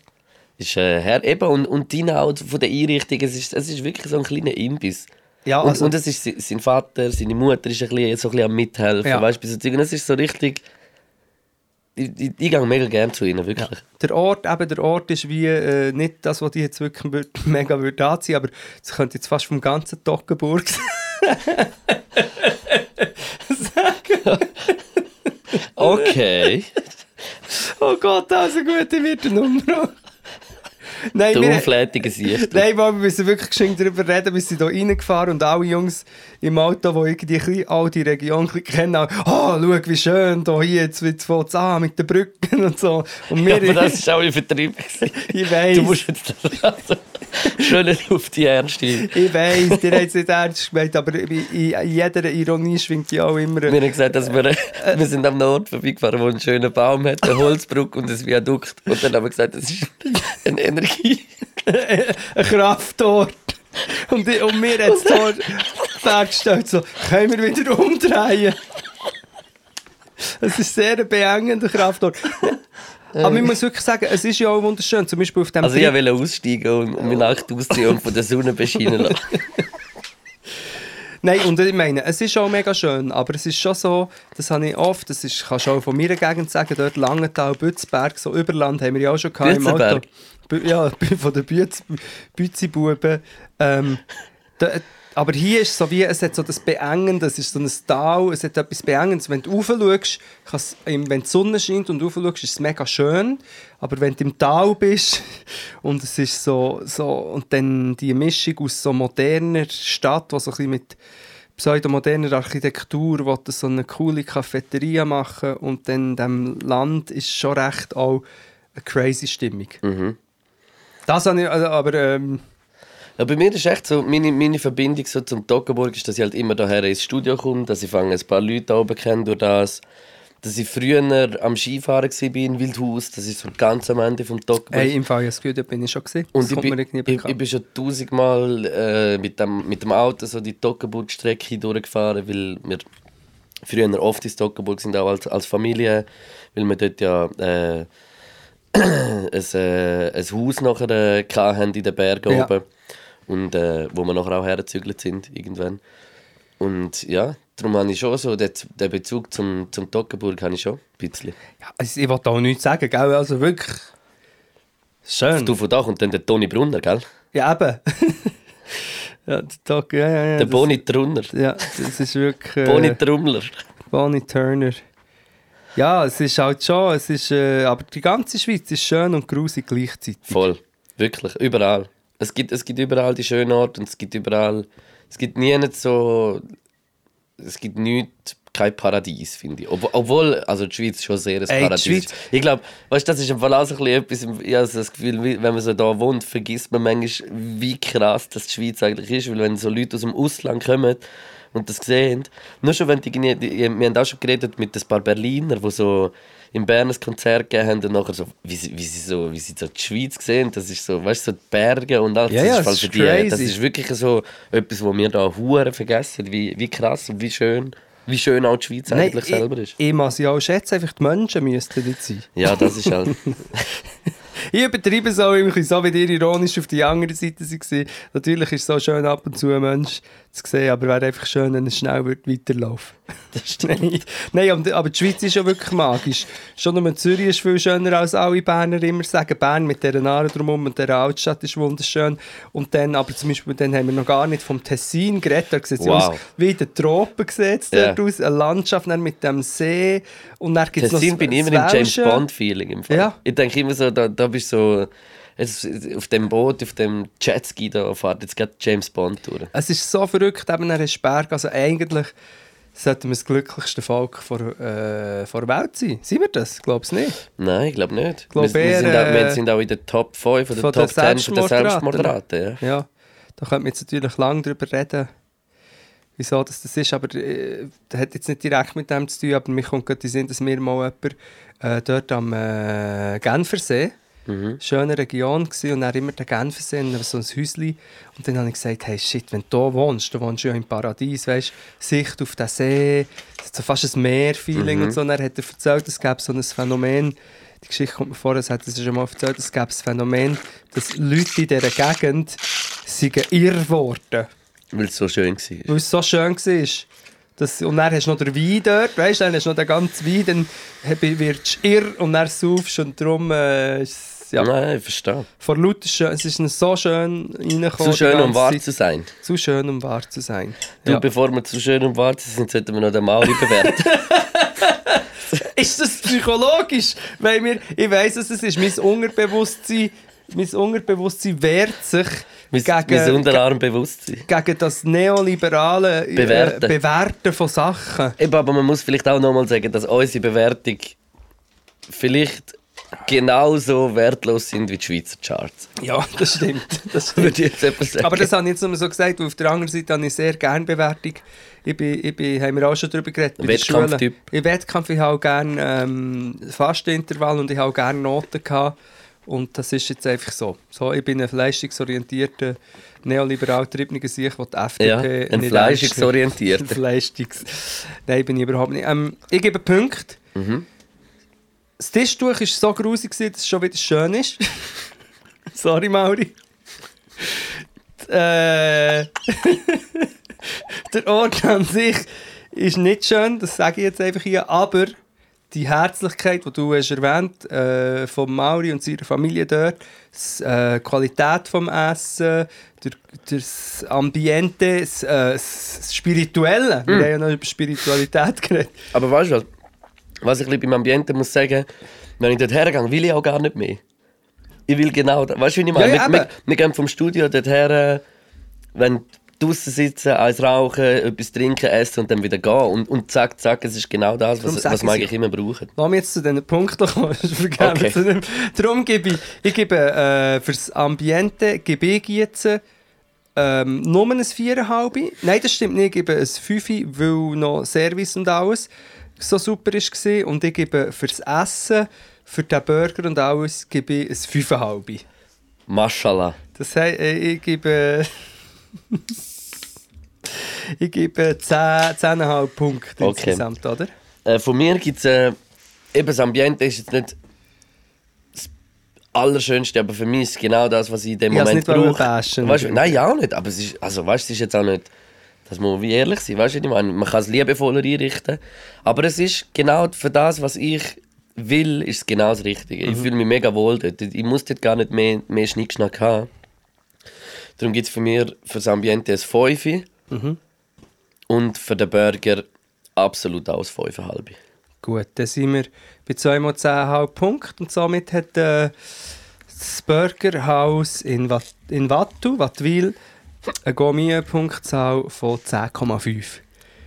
Ist äh, her eben und, und deine auch von der Einrichtung, es ist, es ist wirklich so ein kleiner Imbiss. Ja, Und, also, und es ist se- sein Vater, seine Mutter ist ein bisschen, so ein bisschen am Mithelfen, Ja. weißt du, so Zeug. Und es ist so richtig... Ich, ich, ich gehe mega gerne zu ihnen, wirklich. der Ort, eben der Ort ist wie äh, nicht das, was ich jetzt wirklich würd, mega würde anziehen, aber es könnte jetzt fast vom ganzen Toggenburg sein. Okay. Oh Gott, das ist eine gute Witternummer. Nein, Der wir- unflätige Sicht. Nein, Mann, wir müssen wirklich geschwind darüber reden. Wir sind hier reingefahren und alle Jungs im Auto, die irgendwie ein all die Region ein kennen, auch, oh, schau, wie schön, da hier, jetzt wird es an mit den Brücken und so. Und wir, Ja, aber das war auch übertrieben. ich weiss, Du musst jetzt also, schön auf die Ernste. ich weiss, ihr habt es nicht ernst gemeint, aber in, jeder Ironie schwingt ja auch immer... Wir haben gesagt, dass wir, wir sind am Ort vorbeigefahren, wo einen schönen Baum hat, eine Holzbrücke und ein Viadukt. Und dann haben wir gesagt, das ist eine Energie. Ein Kraftort. Und, ich- und mir hat es dort dargestellt, so, können wir wieder umdrehen? Es ist sehr ein beengender Kraftort. Aber man muss wirklich sagen, es ist ja auch wunderschön. Zum Beispiel auf dem Also ich Trip- wollte aussteigen und, und mich nackt ausziehen und von der Sonne bescheinen lassen. Nein, und ich meine, es ist auch mega schön, aber es ist schon so, das habe ich oft, das ist, kannst du auch von meiner Gegend sagen, dort Langenthal, Bützberg, so Überland haben wir ja auch schon gehabt im Auto. Ja, von den Bütz, Bützibuben. Ähm, aber hier ist so wie, es hat so das Beengende, es ist so ein Tal, es hat etwas Beengendes. Wenn du rauf schaust, kann's- im- wenn die Sonne scheint und rauf schaust, ist es mega schön. Aber wenn du im Tal bist und es ist so, so und dann die Mischung aus so moderner Stadt, die so ein bisschen mit pseudomoderner Architektur, wo so eine coole Cafeteria machen und dann diesem Land ist schon recht auch eine crazy Stimmung. Das habe ich, also, aber ähm, Ja, bei mir ist echt so, meine, meine Verbindung so zum Toggenburg ist, dass ich halt immer daher ins Studio komme, dass ich fange ein paar Leute da oben kennen durch das, dass ich früher am Skifahren war in Wildhaus, das ist so ganz am Ende vom Toggenburg. hey, im Fall, da bin ich schon gesehen. Und ich bin, ich, ich bin schon tausendmal äh, mit, dem, mit dem Auto so die Toggenburg-Strecke durchgefahren, weil wir früher oft ins Toggenburg sind, auch als, als Familie, weil wir dort ja äh, ein, äh, ein Haus nachher äh, hatten in den Bergen Ja. oben und äh, wo wir nachher auch hergezügelt sind irgendwann. Und ja, darum habe ich schon so, den, den Bezug zum, zum Toggenburg habe ich schon ein bisschen. ja, also, ich wollte auch nichts sagen, gell? Also wirklich schön. Du von da kommt dann der Toni Brunner, gell? Ja, eben. ja, der Tag, ja, ja, ja. Der Boni Trunner. Ja, das ist wirklich... Äh, Boni Trummler. Bonnie Turner. Ja, es ist halt schon, es ist, äh, aber die ganze Schweiz ist schön und grusig gleichzeitig. Voll. Wirklich. Überall. Es gibt, es gibt überall die schönen Orte und es gibt überall. Es gibt nie nicht so. Es gibt nichts, kein Paradies, finde ich. Ob, obwohl, also die Schweiz schon sehr ein Ey, die Paradies Schweiz- ist. Ich glaube, weißt das ist im Fall auch so ein bisschen etwas, ich habe das Gefühl, wenn man so da wohnt, vergisst man manchmal, wie krass das die Schweiz eigentlich ist. Weil wenn so Leute aus dem Ausland kommen und das sehen, nur schon wenn die, die, die wir haben auch schon geredet mit ein paar Berliner, die so in Bern ein Konzert gegeben haben und nachher so, wie sie, wie sie, so, wie sie so die Schweiz sehen, das ist so, weißt du, so die Berge und alles, Ja, das ja, ist ist die, das crazy. ist wirklich so etwas, wo wir da hure vergessen, wie, wie krass und wie schön, wie schön auch die Schweiz eigentlich ich, selber ist. Ich muss ja auch schätzen, einfach die Menschen müssten nicht sein. Ja, das ist halt. Ich übertreibe es auch bisschen, so wie ihr ironisch auf die andere Seite waren. Natürlich ist es so schön, ab und zu einen Mensch zu sehen, aber wäre einfach schön, wenn es schnell wird weiterlaufen Das stimmt. Nein, Nein aber- die Schweiz ist ja wirklich magisch. Schon nur Zürich ist viel schöner als alle Berner immer sagen. Bern mit dieser Aare drumherum und dieser Altstadt ist wunderschön. Und dann, aber zum Beispiel, dann haben wir noch gar nicht vom Tessin geredet. Da sieht es Wow. aus wie in den Tropen sieht es Ja. dort aus. Eine Landschaft dann mit dem See. Und dann gibt es noch Tessin bin ich immer im James. Bond-Feeling im Fall. Ja. Ich denke immer so, da, da bist du so. Es, auf dem Boot, auf dem Jetski, da fährt jetzt gerade James Bond durch. Es ist so verrückt, eben ein Berg. Also eigentlich sollten wir das glücklichste Volk vor, äh, vor der Welt sein. Sind wir das? Glaubst du nicht? Nein, ich glaube nicht. Glaub wir, wir, sind auch, wir äh, sind auch in der Top 5 oder Top den 10 von der. Selbstmordrate. Ja. Ja, da könnte man jetzt natürlich lange darüber reden, wieso das, das ist, aber äh, das hat jetzt nicht direkt mit dem zu tun, aber mir kommt gerade in Sinn, dass wir mal jemand äh, dort am äh, Genfersee, schöne Region gsi und dann immer der Genfersee, so ein Häuschen. Und dann habe ich gesagt, hey shit, wenn du hier wohnst, du wohnst ja im Paradies, weißt, Sicht auf den See, so fast ein Meer-Feeling und so, und dann hat er erzählt, es gäbe so ein Phänomen, die Geschichte kommt mir vor, es hat es schon mal erzählt, es gäbe ein Phänomen, dass Leute in dieser Gegend sind irr geworden, Weil es so schön war. weil es so schön war. Das, und dann hast du noch den Wein dort, weißt du, dann hast du noch den ganzen Wein, dann wirst du irr und dann saufst und darum äh, ist ja, Nein, ich verstehe. vor lauter schön, es ist so schön reingekommen. Zu schön, um wahr Zeit. zu sein. Zu schön, um wahr zu sein. Du, Ja. bevor wir zu schön um wahr zu sind, sollten wir noch den Mauri bewerten. Ist das psychologisch? Weil wir, ich weiss, was es ist. Mein Unterbewusstsein mein Unterbewusstsein wehrt sich Mein, mein gegen, Unterarmbewusstsein. gegen das neoliberale äh, Bewerten. Bewerten von Sachen. Eben, aber man muss vielleicht auch nochmal sagen, dass unsere Bewertung vielleicht genauso wertlos sind wie die Schweizer Charts. Ja, das stimmt. Das stimmt. Würde ich jetzt etwas sagen. Aber das habe ich jetzt nur so gesagt, weil auf der anderen Seite habe ich sehr gerne Bewertung. Ich bin, ich bin, haben wir auch schon darüber geredet. Wettkampftyp. Im Wettkampf, ich habe auch gerne ähm, Fastenintervall und ich habe auch gerne Noten gehabt. Und das ist jetzt einfach so. so ich bin ein leistungsorientierter, neoliberal getriebener Sieg, der die FDP Ja, ein nicht nimmt. Fleischungs- Nein, bin ich überhaupt nicht. Ähm, ich gebe Punkte. Mhm. Das Tischtuch war so grusig, dass es schon wieder schön ist. Sorry, Mauri. äh, der Ort an sich ist nicht schön, das sage ich jetzt einfach hier, aber die Herzlichkeit, die du hast erwähnt äh, von Mauri und seiner Familie dort, die äh, Qualität vom Essen, der, das Ambiente, das, äh, das Spirituelle. Wir haben ja noch über Spiritualität geredet. Aber weißt du was? Was ich ein beim Ambiente muss sagen, wenn ich dort hergehe, will ich auch gar nicht mehr. Ich will genau das. Weißt du, wie ich meine? Ja, wir, wir, wir gehen vom Studio dort her, wenn draußen sitzen, eins rauchen, etwas trinken, essen und dann wieder gehen. Und, und zack, zack, es ist genau das, Darum was, was eigentlich ja. immer brauchen. Lass mich jetzt zu diesen Punkten kommen. Okay. Dem- Darum gebe ich, ich gebe äh, fürs Ambiente gebe ich jetzt ähm, nur ein 4,5. Nein, das stimmt nicht. Ich gebe ein 5, weil noch Service und alles so super war. Und ich gebe fürs Essen, für den Burger und alles, gebe ich ein 5,5. Mashallah. Das heißt, äh, ich gebe... ich gebe 10 10,5 Punkte Okay. insgesamt, oder? Äh, von mir gibt es, äh, eben das Ambiente ist jetzt nicht das Allerschönste, aber für mich ist es genau das, was ich in dem Ich Moment brauche. Weißt, nein, ja auch nicht, aber es ist, also, weißt, es ist jetzt auch nicht, das muss man wie ehrlich sein, weißt du, ich meine, man kann es liebevoller einrichten, aber es ist genau für das, was ich will, ist es genau das Richtige. Mhm. Ich fühle mich mega wohl dort, ich muss dort gar nicht mehr, mehr Schnickschnack haben. Darum gibt es für mich für das Ambiente ein 5 Mhm. und für den Burger absolut auch ein 5,5. Gut, dann sind wir bei 2 mal 10,5 Punkte und somit hat äh, das Burgerhaus in, Wat in Wattu, Wattwil, eine Gourmet-Punktzahl von 10,5.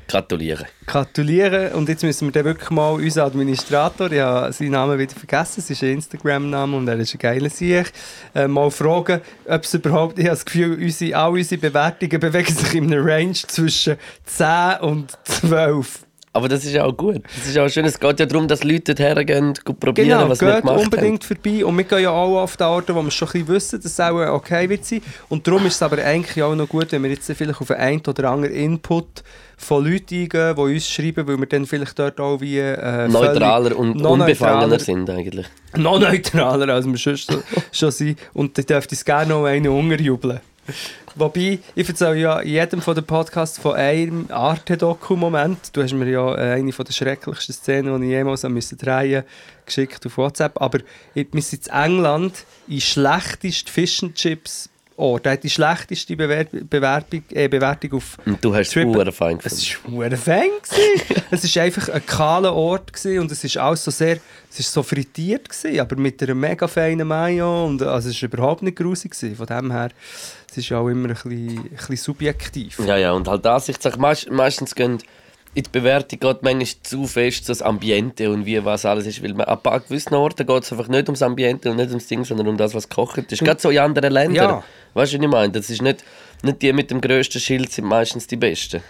Gratuliere. Gratulieren und jetzt müssen wir dann wirklich mal unseren Administrator, ich habe seinen Namen wieder vergessen, es ist ein Instagram-Name und er ist ein geiler Sieg, äh, mal fragen, ob es überhaupt, ich habe das Gefühl, unsere, all unsere Bewertungen bewegen sich in einem Range zwischen 10 und 12. Aber das ist ja auch gut. Das ist auch schön. Es geht ja darum, dass Leute hergehen, gut probieren, Genau, was wir geht gemacht unbedingt vorbei. Und wir gehen ja auch auf den Orten, wo wir schon ein bisschen wissen, dass es auch okay wird sein. Und darum ist es aber eigentlich auch noch gut, wenn wir jetzt vielleicht auf einen oder anderen Input von Leuten eingehen, die uns schreiben, weil wir dann vielleicht dort auch wie... Äh, haben. Neutraler und noch unbefangener sind eigentlich. noch neutraler, als wir so, schon sind. Und da dürfte es gerne noch einen unterjubeln. Wobei, ich erzähle ja in jedem von den Podcasts von einem Arte-Doku-Moment. Du hast mir ja äh, eine von der schrecklichsten Szenen, die ich jemals drehen geschickt auf WhatsApp. Aber wir sind in England in schlechteste Fish and Chips Ort. Er hat die schlechteste Bewer Bewerbung, äh, Bewertung auf Und du hast es Triple- Uhren fein es war ein Fan. es war einfach ein kahler Ort und es ist alles so sehr, es ist so frittiert gewesen, aber mit einer mega feinen Mayo und also es war überhaupt nicht grusig gewesen. Von dem her, es ist auch immer ein bisschen, ein bisschen subjektiv. Ja, ja, und halt das, ich sage, meist, meistens gehen in die Bewertung geht manchmal zu fest das Ambiente und wie was alles ist. Weil man, an paar gewissen Orten geht es einfach nicht ums Ambiente und nicht ums Ding, sondern um das, was gekocht ist. Gerade so in anderen Ländern. Ja. Weißt du, was ich meine? Das ist nicht, nicht die mit dem grössten Schild sind meistens die besten.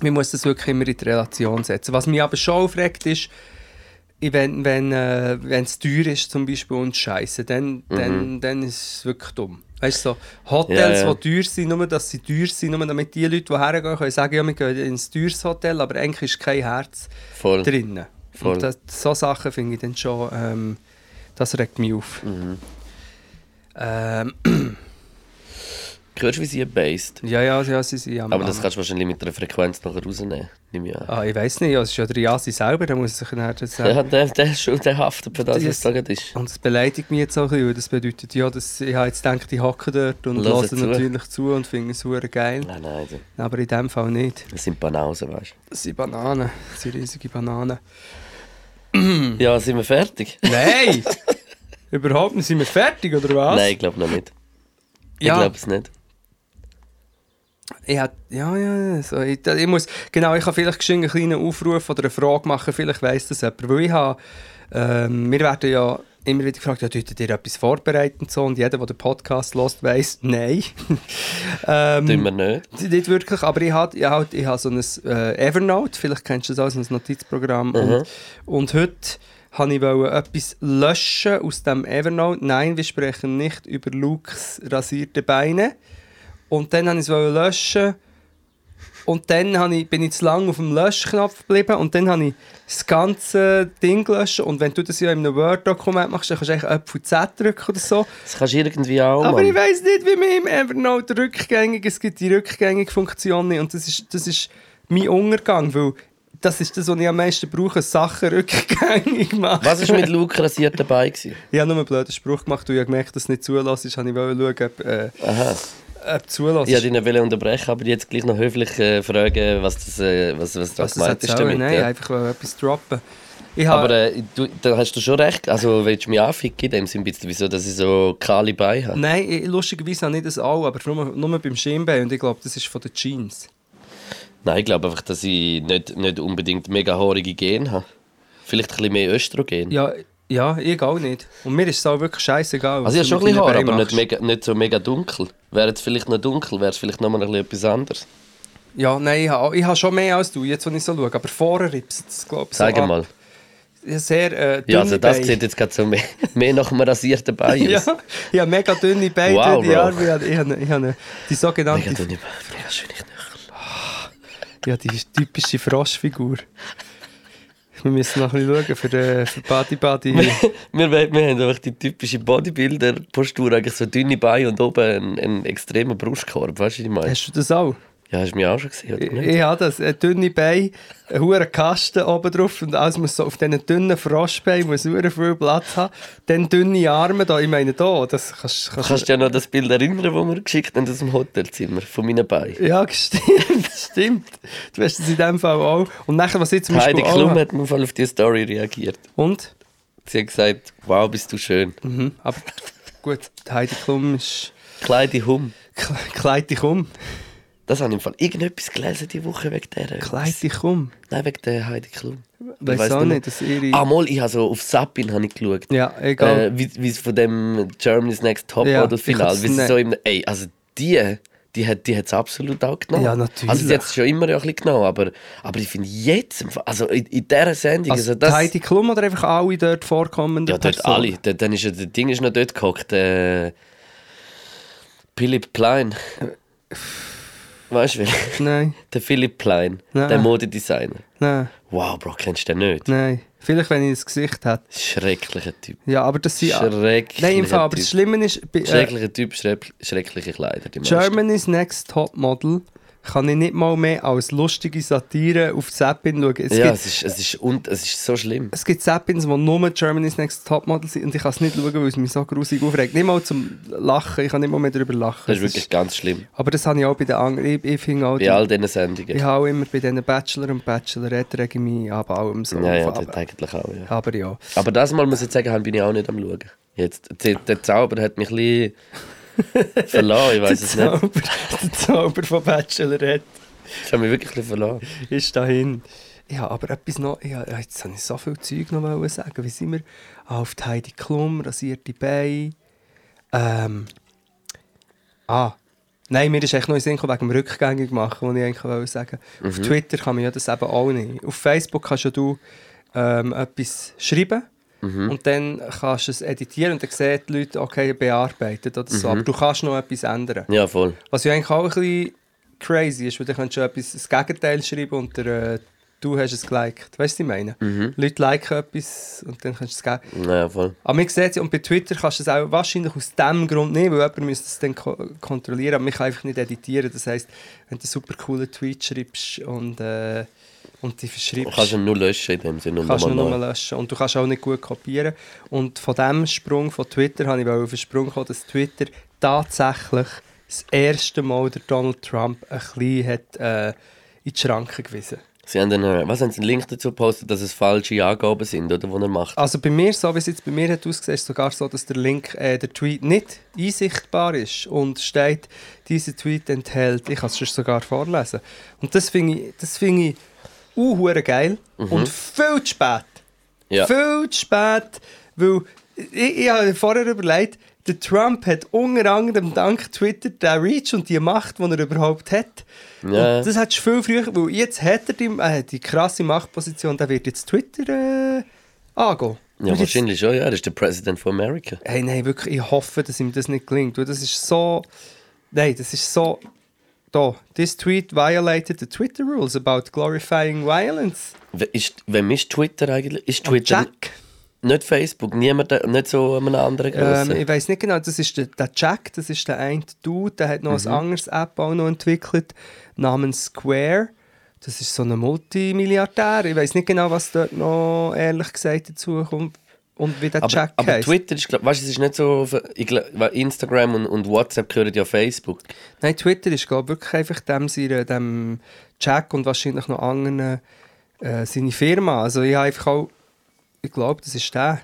Man muss das wirklich immer in die Relation setzen. Was mich aber schon aufregt ist, wenn wenn äh, wenn es teuer ist zum Beispiel und scheiße, dann, dann, dann ist es wirklich dumm. Weißt du, so Hotels, ja. die teuer sind, nur dass sie teuer sind, nur damit die Leute, die hergehen, können sagen, ja, wir gehen in ein teures Hotel, aber eigentlich ist kein Herz Voll. drinnen. Voll. Und das, so Sachen finde ich dann schon, ähm, das regt mich auf. Mhm. Ähm, Hörst du, wie sie based? ja, ja, ja, sie sind am Aber das kannst du wahrscheinlich mit einer Frequenz nachher rausnehmen. Nehme ich an. Ah, ich weiß nicht, ja, es ist ja der Jasi selber, der muss sich nachher sagen. Ja, der, der, ist schon- der haftet für das, was gerade ist. Und das beleidigt mich jetzt auch ein bisschen, weil das bedeutet ja, dass ich habe jetzt gedacht, ich hocke dort und zu. natürlich zu und finde es super geil. Nein, nein, das- Aber in dem Fall nicht. das sind Banausen, weißt Das sind Bananen, das sind riesige Bananen. du. Ja, sind wir fertig? Nein! Überhaupt nicht. Sind wir fertig, oder was? Nein, ich glaube noch nicht. Ja. Ich glaube es nicht. Ich hab, ja, ja, so, ich, ich muss, genau, ich kann vielleicht geschwind einen kleinen Aufruf oder eine Frage machen, vielleicht weiss das jemand, weil ich habe, ähm, wir werden ja immer wieder gefragt, ja, tut ihr etwas vorbereitet und so, und jeder, der den Podcast hört, weiss, nein. ähm, Tun wir nicht. nicht wirklich, aber ich habe ich halt, ich hab so ein äh, Evernote, vielleicht kennst du das auch, so ein Notizprogramm, und, und heute habe ich wollte etwas löschen aus dem Evernote. Nein, wir sprechen nicht über Lukes rasierte Beine. Und dann habe ich es wollte löschen und dann ich, bin ich zu lange auf dem Löschknopf geblieben und dann habe ich das ganze Ding gelöscht und wenn du das ja in einem Word-Dokument machst, dann kannst du eigentlich Apfel Z drücken oder so. Das kannst du irgendwie auch, Aber ich Mann. weiß nicht, wie man im Evernote rückgängig, es gibt die rückgängige Funktion nicht und das ist, das ist mein Untergang, weil das ist das, was ich am meisten brauche, Sachen rückgängig machen. Was war mit Luke rasiert dabei? Gewesen? Ich habe nur einen blöden Spruch gemacht, und ich gemerkt, dass es nicht zulässt, ich wollte schauen, ob, äh, Aha. Ob zulässt. Ich wollte wollte unterbrechen, aber jetzt gleich noch höflich äh, fragen, was, das, äh, was, was Was gemeint das ist damit. Nein, ja. einfach etwas droppen. Aber äh, du, da hast du schon recht. Also willst du mich anficken in dem Sinn, bisschen, wieso dass ich so kahle Beine habe? Nein, ich, lustigerweise habe ich das auch, aber nur, nur beim Schienbein und ich glaube, das ist von den Jeans. Nein, ich glaube einfach, dass ich nicht, nicht unbedingt mega haarige Gene habe. Vielleicht ein bisschen mehr Östrogen. Ja, ja, ich auch nicht. Und mir ist es auch wirklich scheißegal. Also ich habe schon ein bisschen Haar, aber nicht, mega, nicht so mega dunkel. Wäre es vielleicht noch dunkel, wäre es vielleicht noch mal ein bisschen etwas anderes. Ja, nein, ich habe, ich habe schon mehr als du, jetzt wenn ich so schaue. Aber vorher ripst es, glaube ich, so Sag ab. mal. Sehr äh, Ja, also das Beine. sieht jetzt gerade so mehr, mehr nach einem rasierten Bein Ja, aus. ich habe mega dünne Beine, Wow, dünne. Arme. Ich habe, ich habe, ich habe die sogenannte... Mega dünne Beine. Mega schöne Knöchel. Ja, die typische Froschfigur. Wir müssen noch ein bisschen schauen für, für Badi Badi. wir, wir, wir haben einfach die typische Bodybuilder-Postur, eigentlich so dünne Beine und oben einen, einen extremen Brustkorb. Weißt du, was ich meine? Hast du das auch? Ja, hast du mich auch schon gesehen, oder Ich, nicht? ich habe das. Eine dünne Beine, einen hohen Kasten oben drauf und alles muss so auf diesen dünnen Froschbeinen muss sehr viel Platz haben. Dann dünne Arme da, ich meine da, das kannst, kannst, Kannst du ja noch das Bild erinnern, das wir geschickt haben aus dem Hotelzimmer von meinen Beinen? Ja, stimmt, stimmt. Du hast das in dem Fall auch. Und nachher, was ich zum Beispiel Heidi Klum hat mir auf die Story reagiert. Und? Sie hat gesagt, wow, bist du schön. Mhm. Aber gut, Heidi Klum ist... Kleide Hum. Kle- Kleid dich um. Das habe ich im Fall irgendetwas gelesen diese Woche wegen der. Kleid dich um. Nein, wegen der Heidi Klum. Weiss auch nicht, dass ihre... Ah, mal, ich habe so auf Sapin habe ich geschaut. Ja, egal. Äh, wie, wie es von dem Germany's Next Top Ja, ich Final, wie so im, ey, also die, die hat die hat's absolut auch genommen. Ja, natürlich. Also sie hat es schon immer ja ein bisschen genommen, aber, aber ich finde jetzt, also in, in dieser Sendung, also, also, das, die Heidi Klum oder einfach alle dort vorkommenden ja, dort Personen? alle, Dort- dann ist ja, das Ding ist noch dort gehockt, äh, Philipp Plein. Weißt du, wer? Nein, der Philipp Plein, Nein. der Modedesigner. nein, Wow, Bro, kennst du den nicht? nein. Vielleicht, wenn ich das Gesicht hätte. Schrecklicher Typ. Ja, aber das sind... Schrecklicher Nein, im Fall, aber Typ. das Schlimme ist... Äh, Schrecklicher Typ, schreck- schreckliche Kleider. Die. Germany's Next Top Model kann ich nicht mal mehr als lustige Satire auf Zappin schauen. Es, ja, gibt, es ist, es, ist, und, es ist so schlimm. es gibt Zappins, die nur Germany's Next Top Model sind und ich kann es nicht schauen, weil es mich so grusig aufregt. Nicht mal zum Lachen, ich kann nicht mal mehr darüber lachen. Das ist wirklich ganz schlimm. aber das habe ich auch bei den anderen. Ich, ich finde auch... Bei die- all diesen Sendungen. ich habe auch immer bei diesen Bachelor und Bachelorette rege ich mich ab allem so ja, ja, das aber, eigentlich auch, ja. aber ja. Aber das Mal muss ich sagen, bin ich auch nicht am Schauen. Jetzt, der, der Zauber hat mich ein bisschen verloren, ich weiß es der, nicht. Zauber, der Zauber von Bachelorette Ich habe mich wirklich ein verloren. ist dahin. Ja, aber etwas noch, ja, jetzt habe ich so viel Zeug noch sagen. Wie sind wir? Ah, auf die Heidi Klum, rasierte Beine. Ähm. Ah. Nein, mir ist echt noch in den Sinn gekommen wegen dem Rückgängig machen, was ich eigentlich wollte sagen. Auf Twitter kann man ja das eben auch nicht. Auf Facebook kannst ja du ähm, etwas schreiben und dann kannst du es editieren und dann sehen die Leute, okay, bearbeitet oder so. Aber du kannst noch etwas ändern. Ja, voll. Was ja eigentlich auch ein bisschen crazy ist, weil du kannst schon etwas, das Gegenteil schreiben und der, äh, du hast es geliked. Weißt du, was ich meine? Leute liken etwas und dann kannst du es geben. Ja, voll. Aber man sieht es, und bei Twitter kannst du es auch wahrscheinlich aus dem Grund nicht, weil jemand müsste es dann ko kontrollieren, aber man kann einfach nicht editieren. Das heisst, wenn du einen super coolen Tweet schreibst und, äh, und die Du verschreibst, kannst ihn nur löschen in dem Sinne. kannst du nochmal nur löschen. Und du kannst auch nicht gut kopieren. Und von diesem Sprung von Twitter habe ich auf den Sprung kommen, dass Twitter tatsächlich das erste Mal der Donald Trump ein bisschen hat, äh, in die Schranken gewiesen Sie haben dann, was haben Sie einen Link dazu gepostet, dass es falsche Angaben sind, oder, die er macht? Also bei mir, so wie es jetzt bei mir hat ausgesehen, ist es sogar so, dass der Link, äh, der Tweet nicht einsichtbar ist und steht, dieser Tweet enthält, ich kann es sogar vorlesen. Und das finde ich, das finde ich uh, geil und viel zu spät. Ja. Viel zu spät, weil ich, ich habe vorher überlegt, der Trump hat unter anderem dank Twitter den Reach und die Macht, die er überhaupt hat. Ja. Und das du viel früher, weil jetzt hat er die, äh, die krasse Machtposition, der wird jetzt Twitter äh, angehen. Ja, jetzt- wahrscheinlich schon, ja. Er ist der President von America. Hey, nein, wirklich, ich hoffe, dass ihm das nicht gelingt. Weil das ist so. Nein, das ist so. Da, this tweet violated the Twitter rules about glorifying violence. Ist, wem ist Twitter eigentlich? Ist Und Twitter Jack. nicht Facebook? Niemand, nicht so an einem anderen? Ähm, ich weiß nicht genau, das ist der, der Jack, das ist der eine Dude, der hat noch Mhm. ein anderes App auch noch entwickelt, namens Square. Das ist so ein Multimilliardär. Ich weiß nicht genau, was dort noch ehrlich gesagt dazu kommt und wie der aber, Jack aber heisst. Twitter ist, glaub, weißt, es ist nicht so, ich glaub, Instagram und, und WhatsApp gehören ja Facebook. Nein, Twitter ist glaube wirklich einfach dem, dem Jack und wahrscheinlich noch anderen äh, seine Firma. Also ich habe einfach auch, ich glaube, das ist der.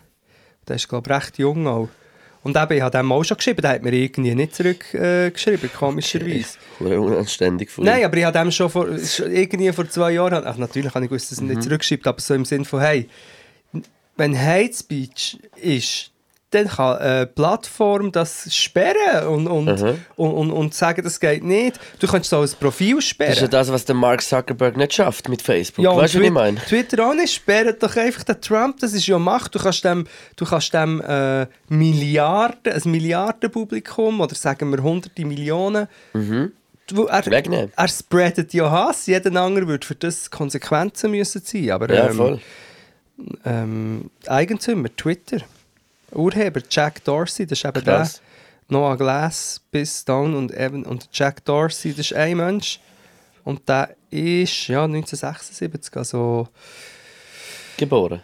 Der ist glaube ich recht jung auch. Und eben, ich habe dem auch schon geschrieben, der hat mir irgendwie nicht zurückgeschrieben, äh, komischerweise. Oder unanständig von Nein, aber ich habe dem schon vor, irgendwie vor zwei Jahren, ach natürlich habe ich gewusst, dass er nicht zurückschreibt, aber so im Sinn von, hey, wenn Hate Speech ist, dann kann eine Plattform das sperren und, und, Mhm. und, und, und sagen, das geht nicht. Du kannst so ein Profil sperren. Das ist ja das, was der Mark Zuckerberg nicht schafft mit Facebook. Ja, weißt du, was ich meine? Twitter auch nicht, sperrt doch einfach den Trump, das ist ja Macht. Du kannst dem, du kannst dem äh, Milliarden, ein Milliardenpublikum oder sagen wir hunderte Millionen, du, er, Wegnehmen. er spreadet ja Hass, jeder andere würde für das Konsequenzen müssen ziehen. Aber Ja, ähm, voll. Ähm, Eigentümer, Twitter, Urheber, Jack Dorsey, das ist eben Krass. der. Noah Glass, Biz Stone und, Evan, und Jack Dorsey, das ist ein Mensch. Und der ist ja, 1976, also Geboren.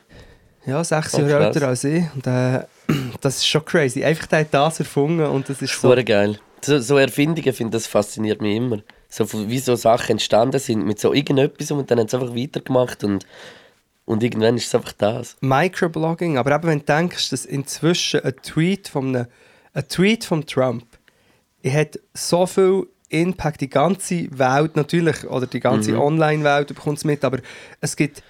ja, sechs Oh, Jahre krass. älter als ich. Und, äh, das ist schon crazy. Einfach der hat das erfunden und das ist so. Geil. So, so Erfindungen, finde das fasziniert mich immer. So, wie so Sachen entstanden sind mit so irgendetwas und dann haben sie einfach weitergemacht und, und irgendwann ist es einfach das. Microblogging, aber eben wenn du denkst, dass inzwischen ein Tweet von einem, ein Tweet von Trump er hat so viel Impact, die ganze Welt natürlich, oder die ganze Online-Welt bekommt es mit, aber es gibt,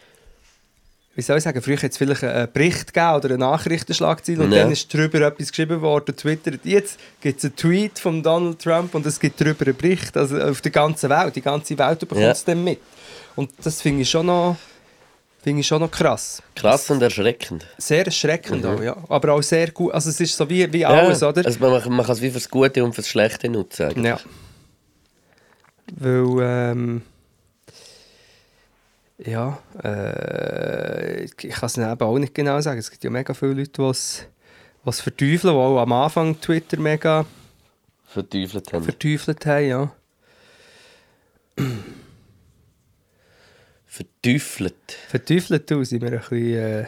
wie soll ich sagen, früher hat es vielleicht einen Bericht gegeben oder eine Nachrichtenschlagzeile und Ja. dann ist darüber etwas geschrieben worden, Twitter. Jetzt gibt es einen Tweet von Donald Trump und es gibt darüber einen Bericht, also auf der ganzen Welt, die ganze Welt bekommt Ja. es dann mit. Und das finde ich schon noch, finde ich schon noch krass. Krass und erschreckend. Sehr erschreckend auch, ja. Aber auch sehr gut. Also es ist so wie, wie Ja, alles, oder? Also man, man kann es wie fürs Gute und fürs Schlechte nutzen. eigentlich. Ja. Weil, ähm, ja, äh, ich kann es eben auch nicht genau sagen. Es gibt ja mega viele Leute, die es verteufeln, die auch am Anfang Twitter mega Verteufelt haben. verteufelt haben, ja. Verteufelt. Verteufelt du, sind wir ein bisschen... Äh,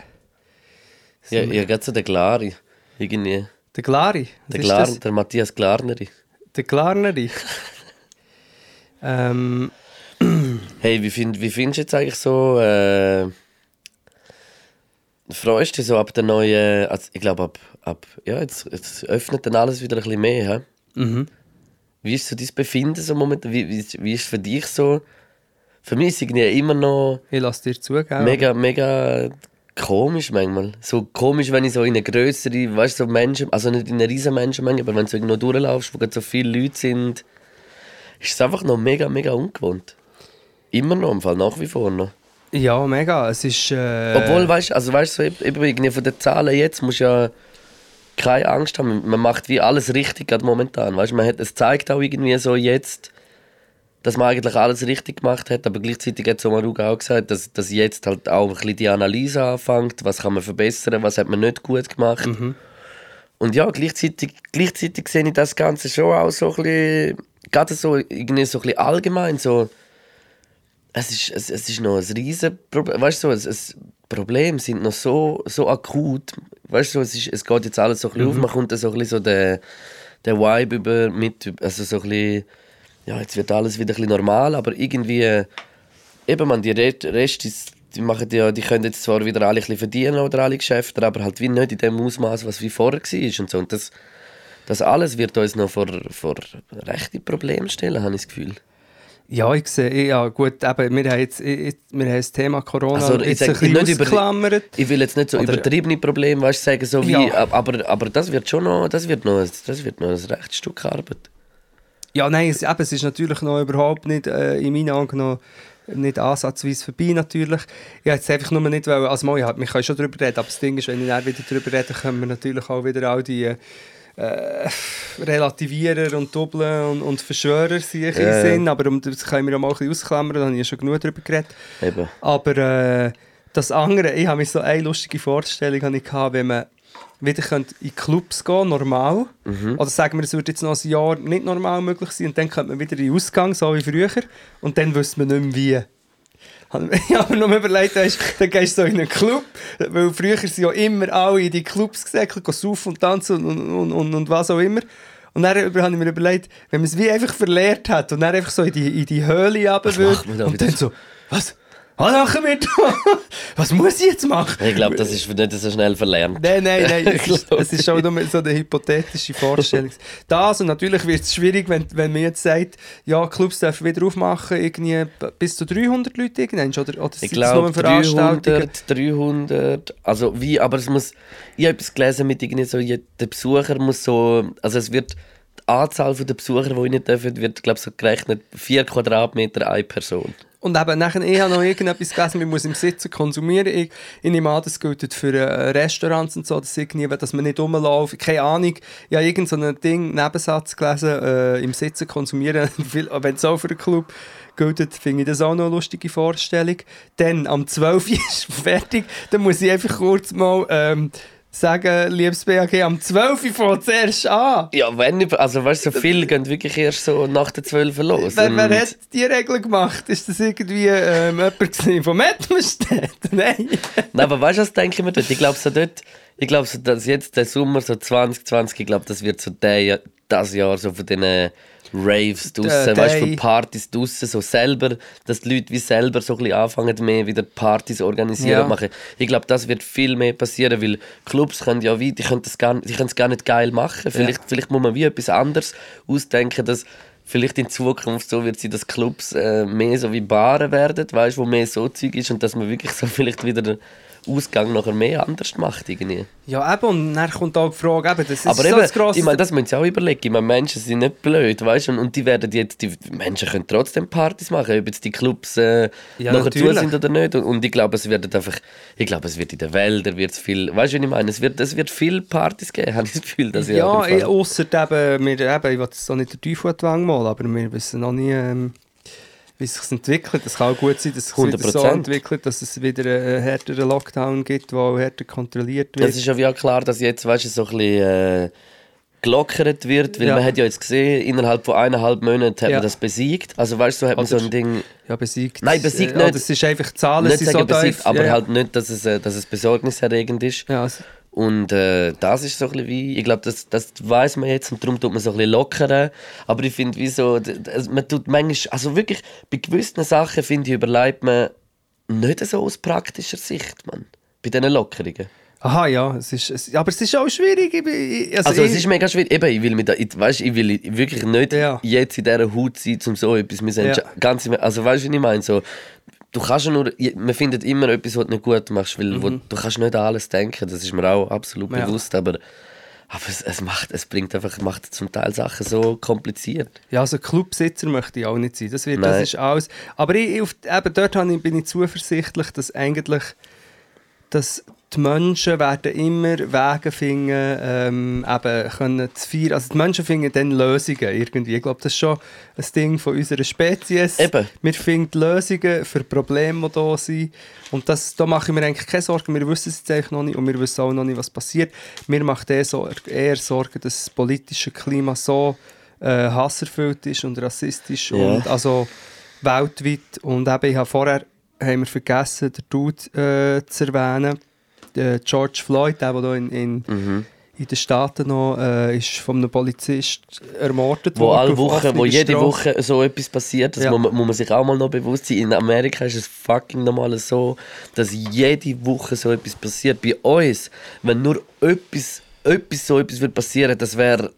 Ja, ich habe so den Glari. Irgendwie. der Glari, was Der, Glar, das? der Matthias Glarneri. Der Glarneri. ähm, Hey, wie, find, wie findest du jetzt eigentlich so. Äh, freust du dich so ab der neuen. Also ich glaube, ab, ab. Ja, jetzt, jetzt öffnet dann alles wieder ein bisschen mehr. He? mhm. Wie ist so dein Befinden so momentan? Wie, wie, wie ist es für dich so? Für mich ist es irgendwie immer noch Ich lasse dir zugeben. mega, mega komisch manchmal. So komisch, wenn ich so in eine größere, weißt du, so Menschen, also nicht in eine riesen Menschenmenge, aber wenn du irgendwo durchlaufst, wo gerade so viele Leute sind, ist es einfach noch mega, mega ungewohnt. Immer noch, im Fall nach wie vor noch. Ja, mega. Es ist... Äh, Obwohl, weißt du, also weißt du, so, irgendwie von den Zahlen jetzt musst du ja keine Angst haben. Man macht wie alles richtig gerade momentan. Weißt man hat, es zeigt auch irgendwie so jetzt, dass man eigentlich alles richtig gemacht hat, aber gleichzeitig hat Somaruga auch gesagt, dass, dass jetzt halt auch ein bisschen die Analyse anfängt, was kann man verbessern, was hat man nicht gut gemacht. Und ja, gleichzeitig, gleichzeitig sehe ich das Ganze schon auch so ein bisschen, gerade so, irgendwie so ein bisschen allgemein, so, es ist, es, es ist noch ein riesen Problem. Weißt du, so, es, Probleme sind noch so, so akut. Weißt du, es, ist, es geht jetzt alles so ein bisschen auf, man kommt dann so ein bisschen so der, der Vibe über mit, also so ein bisschen, ja, jetzt wird alles wieder ein bisschen normal, aber irgendwie eben man, die Re- Restis, die machen ja, die können jetzt zwar wieder alle ein bisschen verdienen oder alle Geschäfte, aber halt wie nicht in dem Ausmaß, was wie vorher war und so. Und das, das alles wird uns noch vor, vor rechte Probleme stellen, habe ich das Gefühl. Ja, ich sehe, ja gut, eben, wir haben jetzt ich, wir haben das Thema Corona Also, ich jetzt sag, ein bisschen nicht über-. Ich will jetzt nicht so Oder- übertriebene Probleme, weißt, sagen, so wie, Ja. aber, aber das wird schon noch, das wird noch, das wird noch ein rechtes Stück Arbeit. Ja, nein, es, eben, es ist natürlich noch überhaupt nicht, äh, in meinen Augen noch nicht ansatzweise vorbei natürlich. Ich wollte jetzt einfach nur nicht, weil, also mal, ja, wir können schon darüber reden, aber das Ding ist, wenn ich dann wieder darüber rede, können wir natürlich auch wieder all die äh, Relativierer und Doppeln und, und Verschwörer sich Ja, in ja. Sinn, aber um, das können wir auch mal ein bisschen ausklammern, da habe ich ja schon genug darüber geredet. Eben. Aber äh, das andere, ich habe mich so eine lustige Vorstellung gehabt, wenn man wieder könnte in Clubs gehen, normal. Oder sagen wir, es würde jetzt noch ein Jahr nicht normal möglich sein und dann könnte man wieder in den Ausgang, so wie früher. Und dann wüsste man nicht mehr wie. Ich habe mir nur überlegt, weisst, dann gehst du so in einen Club, weil früher sind ja immer alle in die Clubs gesäckelt, gehen saufen und tanzen und, und, und, und was auch immer. Und dann habe ich mir überlegt, wenn man es wie einfach verlehrt hat und dann einfach so in die, in die Höhle runter würde und dann so, was? Was machen wir da? Was muss ich jetzt machen? Ich glaube, das ist nicht so schnell verlernt. Nein, nein, nein, es ist, es ist schon nur so eine hypothetische Vorstellung. Das und natürlich wird es schwierig, wenn, wenn man jetzt sagt, ja, Clubs dürfen wieder aufmachen, irgendwie bis zu 300 Leute irgendwann, oder, oder Ich glaube Veranstaltungen? 300, 300, also wie, aber es muss, ich habe etwas gelesen mit irgendwie so, der Besucher muss so, also es wird, die Anzahl der Besucher, die rein dürfen, wird, glaube ich, so gerechnet, 4 Quadratmeter eine Person. Und eben nachher, ich habe noch irgendetwas gelesen, man muss im Sitzen konsumieren. Ich, ich nehme an, das gilt für äh, Restaurants und so, dass, irgendwie, dass man nicht rumläuft. Keine Ahnung, ich habe irgendein so ein Ding, Nebensatz gelesen, äh, im Sitzen konsumieren. Wenn es auch für einen Club gilt, finde ich das auch noch eine lustige Vorstellung. Dann, am 12. Uhr ist fertig, dann muss ich einfach kurz mal ähm, sagen, liebes BAG, am 12. Uhr fängt erst an. Ja, wenn, also weißt du, so viele gehen wirklich erst so nach der 12 Uhr los. Wer, wer hat die Regel gemacht? Ist das irgendwie ähm, jemand von Mettmerstedt? Nein. Nein, aber weißt du, was denke ich mir dort? Ich glaube so dort, ich glaube so, dass jetzt der Sommer so 2020, ich glaube, das wird so der, das Jahr so von diesen Raves draussen, weißt du, Partys draussen, so selber, dass die Leute wie selber so ein bisschen anfangen, mehr wieder Partys organisieren Ja. machen. Ich glaube, das wird viel mehr passieren, weil Clubs können ja wie, die können das gar, die es gar nicht geil machen. Vielleicht, vielleicht muss man wie etwas anderes ausdenken, dass vielleicht in Zukunft so wird sein, dass Clubs äh, mehr so wie Baren werden, weißt, wo mehr so Zeug ist und dass man wirklich so vielleicht wieder Ausgang nachher mehr anders macht irgendwie. Ja, eben, und dann kommt auch die Frage, eben, das ist Aber so eben, das grosse... ich meine, das müssen sie auch überlegen. Ich meine, Menschen sind nicht blöd, weißt du? Und, und die werden jetzt, die Menschen können trotzdem Partys machen, ob jetzt die Clubs äh, Ja, nachher zu sind oder nicht. Und, und ich glaube, es wird einfach, ich glaube, es wird in den Wäldern wird's viel, weißt du, was ich meine? Es wird, es wird viel Partys geben, habe ich das Gefühl, dass ja, außer eben, wir, eben, ich will jetzt auch nicht den Teufel an die Wange malen, aber wir wissen noch nie, ähm, wie es sich entwickelt. Es kann auch gut sein, dass es sich wieder so 100%. entwickelt, dass es wieder einen härteren Lockdown gibt, der auch härter kontrolliert wird. Es ist ja klar, dass jetzt, weißt du, so ein bisschen äh, gelockert wird, weil Ja. man hat ja jetzt gesehen, innerhalb von eineinhalb Monaten hat Ja. man das besiegt. Also weißt du, so hat man so Oder- ein Ding... ja, besiegt. Nein, besiegt äh, nicht. Es ist einfach, die Zahlen nicht sind so besiegt, tief. aber ja, ja. halt nicht, dass es, äh, dass es besorgniserregend ist. Ja, also, Und äh, das ist so ein bisschen wie, ich glaube, das, das weiß man jetzt und darum tut man so ein bisschen lockern. Aber ich finde, wie so, also man tut manchmal, also wirklich, bei gewissen Sachen, finde ich, überlegt man nicht so aus praktischer Sicht, man. Bei diesen Lockerungen. aha, ja, es ist, es, aber es ist auch schwierig. Ich, Also, es ich- ist mega schwierig. Eben, ich will, mit, ich, weißt, ich will wirklich nicht Ja. jetzt in dieser Haut sein, um so etwas sind Ja. ganz Also, weißt du, was ich meine? So, du kannst ja nur, man findet immer etwas, was du nicht gut machst, weil wo, du kannst nicht an alles denken. Das ist mir auch absolut Mhm. Ja. bewusst. Aber, aber es, es, macht, es bringt einfach, macht zum Teil Sachen so kompliziert. Ja, also Clubsitzer möchte ich auch nicht sein. Das, wird, das ist alles. Aber ich, auf, eben dort bin ich zuversichtlich, dass eigentlich dass die Menschen werden immer Wege finden, ähm, eben können zu feiern. Also die Menschen finden dann Lösungen irgendwie. Ich glaube, das ist schon ein Ding von unserer Spezies. Eben. Wir finden Lösungen für Probleme, die da sind. Und das, da mache ich mir eigentlich keine Sorgen. Wir wissen es jetzt eigentlich noch nicht und wir wissen auch noch nicht, was passiert. Mir macht eher, so, eher Sorgen, dass das politische Klima so äh, hasserfüllt ist und rassistisch Ja. und also weltweit. Und eben, ich habe vorher haben wir vergessen, den Dude äh, zu erwähnen. Der George Floyd, der, der in, in, in den Staaten noch äh, ist von einem Polizist ermordet Wo worden. alle auf Wochen, wo jede. Woche so etwas passiert, das Ja. muss, man, muss man sich auch mal noch bewusst sein. In Amerika ist es fucking normal so, dass jede Woche so etwas passiert. Bei uns, wenn nur etwas, etwas so etwas würde passieren, das wäre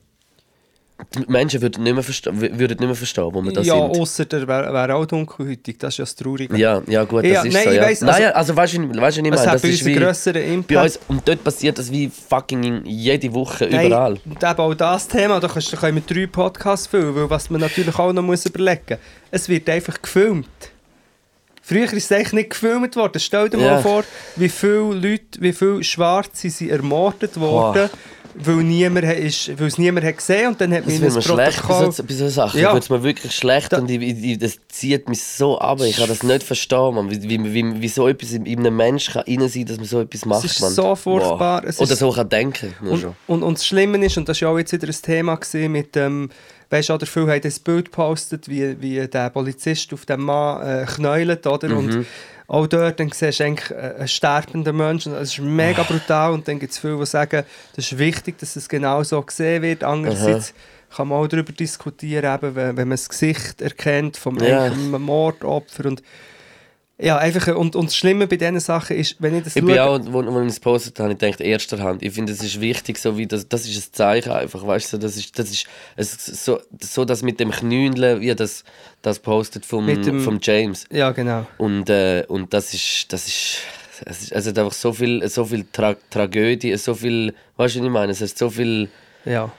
Menschen würden nicht mehr verstehen, würden nicht mehr verstehen wo wir da Ja, außer der wäre wär auch dunkelhütig, das ist ja das Traurige. Ja, ja gut, das Ja, ist nein, so. Ja. weiss, nein, also- also weißt du, weißt du, meine? hat Das bei uns ist wie grösseren bei Impact. uns, und dort passiert das wie fucking jede Woche, Nein, überall. Und eben auch das Thema, da kannst- können wir drei Podcasts füllen, weil was man natürlich auch noch muss überlegen muss, es wird einfach gefilmt. Früher ist es eigentlich nicht gefilmt worden. Stell dir Ja. mal vor, wie viele Leute, wie viele Schwarze sind ermordet worden, weil, niemand, ist, weil es niemand hat gesehen und dann hat Das man mir schlecht bei Protokoll... so, bei so Sachen. Ja. Wird mir wirklich schlecht Da- und ich, ich, das zieht mich so ab. Ich kann das nicht verstehen, man. Wie, wie, wie, wie so etwas in, in einem Menschen kann rein sein dass man so etwas macht. ist man. so furchtbar. Es Oder so kann denken. Und, schon. und, und das Schlimme ist, und das war ja auch jetzt wieder ein Thema gewesen mit dem, weißt du, viele haben das Bild gepostet, wie, wie der Polizist auf den Mann äh, knäult, oder? Mhm. Und auch dort dann siehst du eigentlich einen sterbenden Menschen. Das ist mega brutal und dann gibt es viele, die sagen, das ist wichtig, dass es genau so gesehen wird. Andererseits kann man auch darüber diskutieren, eben, wenn, man das Gesicht erkennt vom Ja. Mordopfer und ja, einfach, und, und das Schlimme bei diesen Sachen ist, wenn ich das Ich schaue- bin auch, wo, wo ich es postet habe, ich gedacht, erster Hand. Ich finde, es ist wichtig, so wie das, das ist ein Zeichen einfach, weißt du, das ist, das ist es, so, so das mit dem Knündeln, wie das, das postet vom, dem- vom James. ja, genau. Und, äh, und das ist, das ist, es ist, es hat einfach so viel, so viel Tra Tragödie, so viel, weißt du, was ich meine, es hat so viel Ja.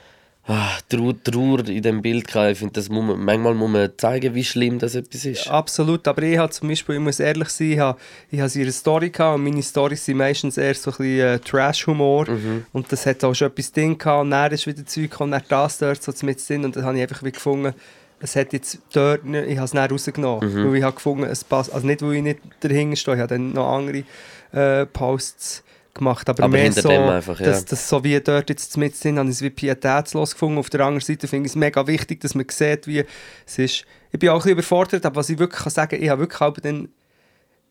Ah, Trauer, Trauer in dem Bild gehabt. Ich finde, man, manchmal muss man zeigen, wie schlimm das etwas ist. Absolut, aber ich habe zum Beispiel, ich muss ehrlich sein, ich habe, ich habe ihre Story gehabt und meine Storys sind meistens eher so ein bisschen äh, Trash-Humor. Und das hat auch schon etwas Ding gehabt und dann ist wieder Zeug gekommen, dann das dort so mit drin und dann habe ich einfach wie gefunden, es hat jetzt dort nicht, ich habe es dann rausgenommen, weil ich habe gefunden, es passt, also nicht, weil ich nicht dahinter stehe, ich habe dann noch andere äh, Posts gemacht, aber, Aber mehr so, einfach, ja. dass, dass so wie dort jetzt mit sind, habe ich es wie pietätslos gefunden. Auf der anderen Seite finde ich es mega wichtig, dass man sieht, wie es ist. Ich bin auch ein bisschen überfordert, aber was ich wirklich kann sagen ich habe wirklich auch dann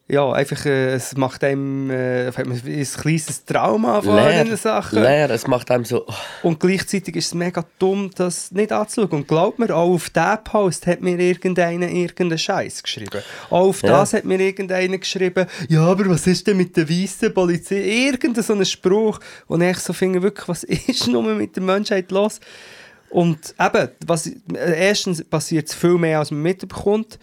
ja, einfach, äh, es macht einem äh, ein kleines Trauma von diesen Sachen. leer, es macht einem so, oh, Und gleichzeitig ist es mega dumm, das nicht anzuschauen. Und glaubt mir, auch auf diesen Post hat mir irgendeiner irgendeinen Scheiß geschrieben. Auch auf Ja. das hat mir irgendeiner geschrieben, ja, aber was ist denn mit der weißen Polizei? Irgendein so ein Spruch, wo ich so finde, wirklich, was ist nur mit der Menschheit los? Und eben, was, äh, erstens passiert es viel mehr, als man mitbekommt.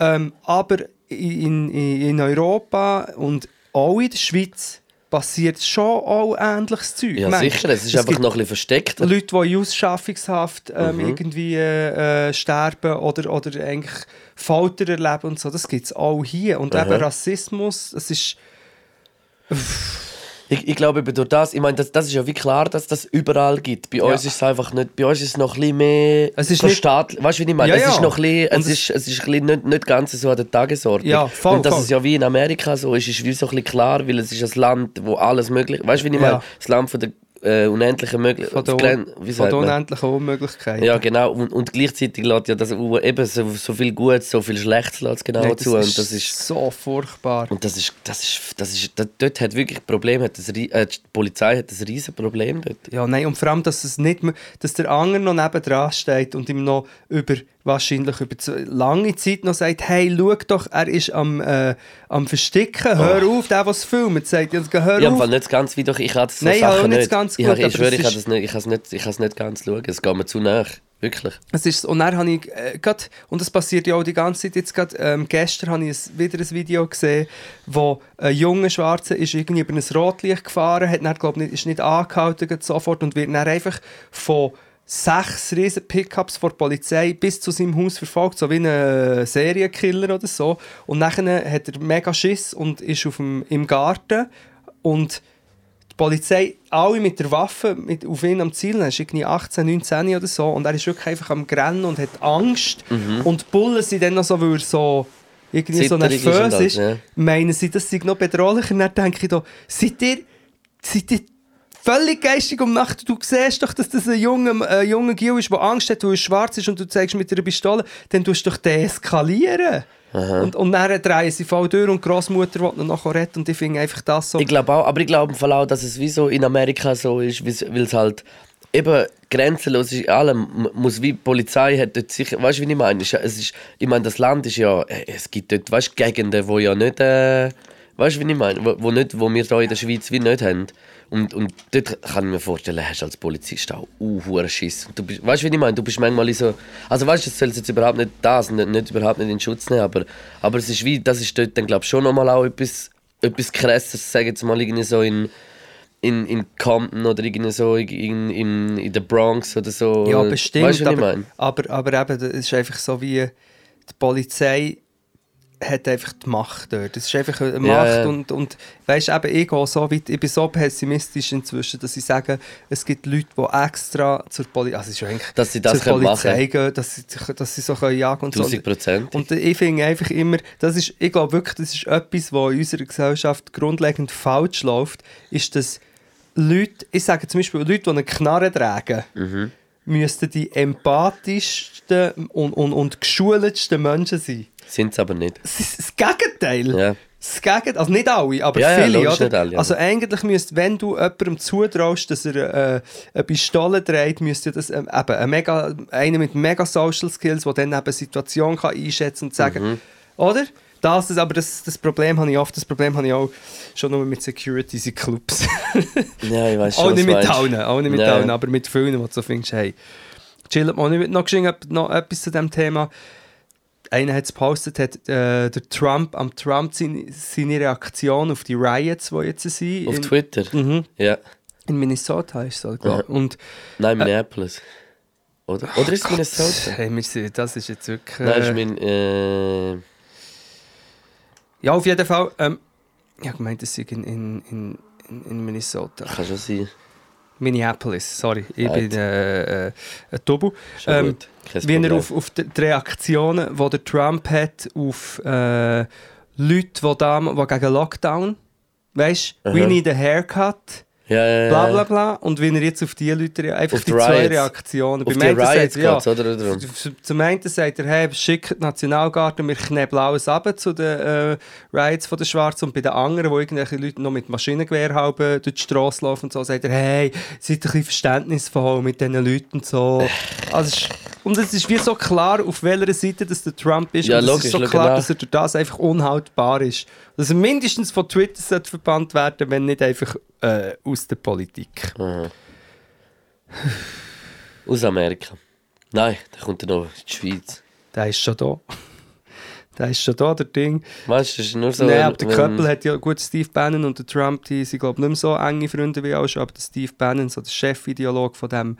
Ähm, aber in, in, Europa und auch in der Schweiz passiert schon auch ähnliches Zeug. ja Manchmal. sicher, es ist Es einfach noch ein bisschen versteckter. Leute, die in Ausschaffungshaft ähm, Mhm. irgendwie äh, sterben oder, oder eigentlich Folter erleben und so, das gibt es auch hier. Und Aha. eben Rassismus, das ist... Ich, ich glaube durch das, ich meine, das, das ist ja wie klar, dass das überall gibt. Bei uns ist es einfach nicht, bei uns ist es noch ein bisschen mehr Es ist verstaatlich. Weißt du, wie ich meine? Ja, es ist noch ein bisschen, es ist, es ist ein nicht, nicht ganz so an der Tagesordnung. Ja, voll, Und dass voll. es ja wie in Amerika so ist, ist wie so ein bisschen klar, weil es ist ein Land, wo alles möglich ist. Weißt du, wie ich meine? Das Land von der äh, unendlichen Von Möglichkeiten. von der unendlichen Unmöglichkeit. Ja, genau. Und, und gleichzeitig lässt ja das eben so, so viel Gutes, so viel Schlechtes lässt genau Nein, zu. Und das ist so furchtbar. und das ist, das ist, das ist, das, dort hat wirklich Problem, hat das, äh, die Polizei hat ein riesen Problem dort. Ja, nein, und vor allem, dass, es nicht, dass der andere noch nebendran steht und ihm noch über, wahrscheinlich über lange Zeit noch sagt, hey, schau doch, er ist am, äh, am Versticken, hör auf, der, es filmt, sagt, ja, hör Ich habe auf. nicht ganz wie doch, ich habe das so Nein, ich Sachen nicht nicht. ganz ich, gut, ich aber schwöre, ich nicht, ich habe es nicht, ich es nicht ganz schauen. Es geht mir zu nach, wirklich. Es ist, und dann habe ich äh, grad, und das passiert ja auch die ganze Zeit jetzt grad, ähm, gestern habe ich ein, wieder ein Video gesehen, wo ein junger Schwarzer ist irgendwie über ein Rotlicht gefahren, hat dann, glaub, nicht, ist nicht angehalten sofort und wird dann einfach von sechs riesen Pickups vor der Polizei bis zu seinem Haus verfolgt, so wie ein äh, Serienkiller oder so. Und dann hat er mega Schiss und ist auf dem, im Garten. Und die Polizei, alle mit der Waffe mit, auf ihn am Ziel, er ist irgendwie 18, 19 oder so. Und er ist wirklich einfach am Grennen und hat Angst. Und die Bullen sind dann noch so, weil er so irgendwie so Zitterig ist nervös ist, das, ja. meinen sie, das sei noch bedrohlicher. Und dann denke ich da, seid ihr, seid ihr völlig geistig um Nacht. Du siehst doch, dass das ein junger, äh, junger Gil ist, der Angst hat, weil er schwarz ist und du zeigst mit einer Pistole, dann tust du doch deeskalieren. Und, und dann drehen sie voll durch und die Großmutter will noch nachher retten und ich finde einfach das so... Ich glaube auch, aber ich glaube im Fall auch, dass es wie so in Amerika so ist, weil es halt eben grenzenlos ist allem. Muss wie die Polizei hat dort sicher, weißt du, wie ich meine? Es ist ich meine, das Land ist ja, äh, es gibt dort, weißt Gegenden, wo ja nicht, äh, weißt du, wie ich meine? Wo, wo, nicht, wo wir hier in der Schweiz wie nicht haben. Und, und dort kann ich mir vorstellen, hast du als Polizist auch uh, Schiss. Du bist, weißt du, wie ich meine? Du bist manchmal in so, also weißt du, es soll jetzt überhaupt nicht das, nicht, nicht überhaupt nicht in Schutz nehmen, aber, aber es ist wie, das ist dort dann glaube ich schon nochmal auch etwas, etwas krasses, sage jetzt mal irgendwie so in in, in Compton oder irgendwie so in, in, in der Bronx oder so. Ja, bestimmt. Weißt du, was ich aber, meine? aber, aber eben, das ist einfach so wie die Polizei hat einfach die Macht dort. Es ist einfach eine Macht und, und weißt eben, ich gehe so weit, ich bin so pessimistisch inzwischen, dass ich sage, es gibt Leute, die extra zur Polizei, also ist eigentlich Dass sie das zur können Polizei machen. gehen, dass sie, dass sie so können jagen und so. 1000 Prozent. Und ich finde einfach immer, das ist, ich glaube wirklich, das ist etwas, was in unserer Gesellschaft grundlegend falsch läuft, ist, dass Leute, ich sage zum Beispiel Leute, die eine Knarre tragen, Mhm. müssten die empathischsten und, und, und geschultsten Menschen sein. Sind es aber nicht. Das ist das Gegenteil. Ja. Das Gegenteil, also nicht alle, aber Ja, ja, viele, logisch oder? alle, ja. Also eigentlich müsste, wenn du jemandem zutraust, dass er äh, eine Pistole dreht, müsste das ähm, eben ein mega, einer mit mega Social Skills, der dann eben eine Situation kann einschätzen und sagen, Mhm. oder? Das ist, aber das, das Problem habe ich oft, das Problem habe ich auch schon nur mit Securities in Clubs. Ja, ich weiß schon, auch nicht mit allen, auch nicht mit Ja. aber mit vielen, wo du so findest, hey, chillt mal nicht. Noch, noch etwas zu diesem Thema. Einer hat es gepostet, hat äh, der Trump, am Trump seine, seine Reaktion auf die Riots, die jetzt sind. Auf in, Twitter? Mhm. Ja. in Minnesota ist es, glaube ich. Nein, Minneapolis. Oder? Oder ist es Minnesota? hey, wir sind, das ist jetzt wirklich... Nein, ist Äh, mein. Äh, ja, auf jeden Fall. Ähm, ich habe gemeint, es sei in, in, in, in- in Minnesota. kann schon sein. Minneapolis, sorry. Ich Right. bin äh, äh, ein Tobu. Ähm, wie er auf, auf die, Reaktionen, die der Trump hat auf äh, Leute, die, da, die gegen Lockdown, weißt du, we Aha. need a haircut, Ja, ja, ja. bla bla bla, und wie er jetzt auf die Leute einfach Auf die die zwei. Reaktionen. Auf Beim die einen sagt ja, oder? Darum. zum einen sagt er, hey, schickt die Nationalgarde, wir knebeln alles ab zu den äh, Riots von den Schwarzen. Und bei den anderen, wo irgendwelche Leute noch mit Maschinengewehr haben, durch die Straße laufen und so, sagt er, hey, seid ein bisschen verständnisvoll mit diesen Leuten und so. Also, und es ist wie so klar, auf welcher Seite dass der Trump ist. Ja, und es logisch, ist so klar, nach. dass er durch das einfach unhaltbar ist. Dass er mindestens von Twitter sollte verbannt werden wenn nicht einfach äh, aus der Politik. Aha. Aus Amerika. Nein, da kommt er noch in die Schweiz. Der ist schon da. Der ist schon da, der Ding. Weißt du, das ist nur so. Nein, aber der Köppel hat ja gut Steve Bannon und der Trump, die sind glaube ich nicht mehr so enge Freunde wie auch schon, aber der Steve Bannon, so der Chefideolog von dem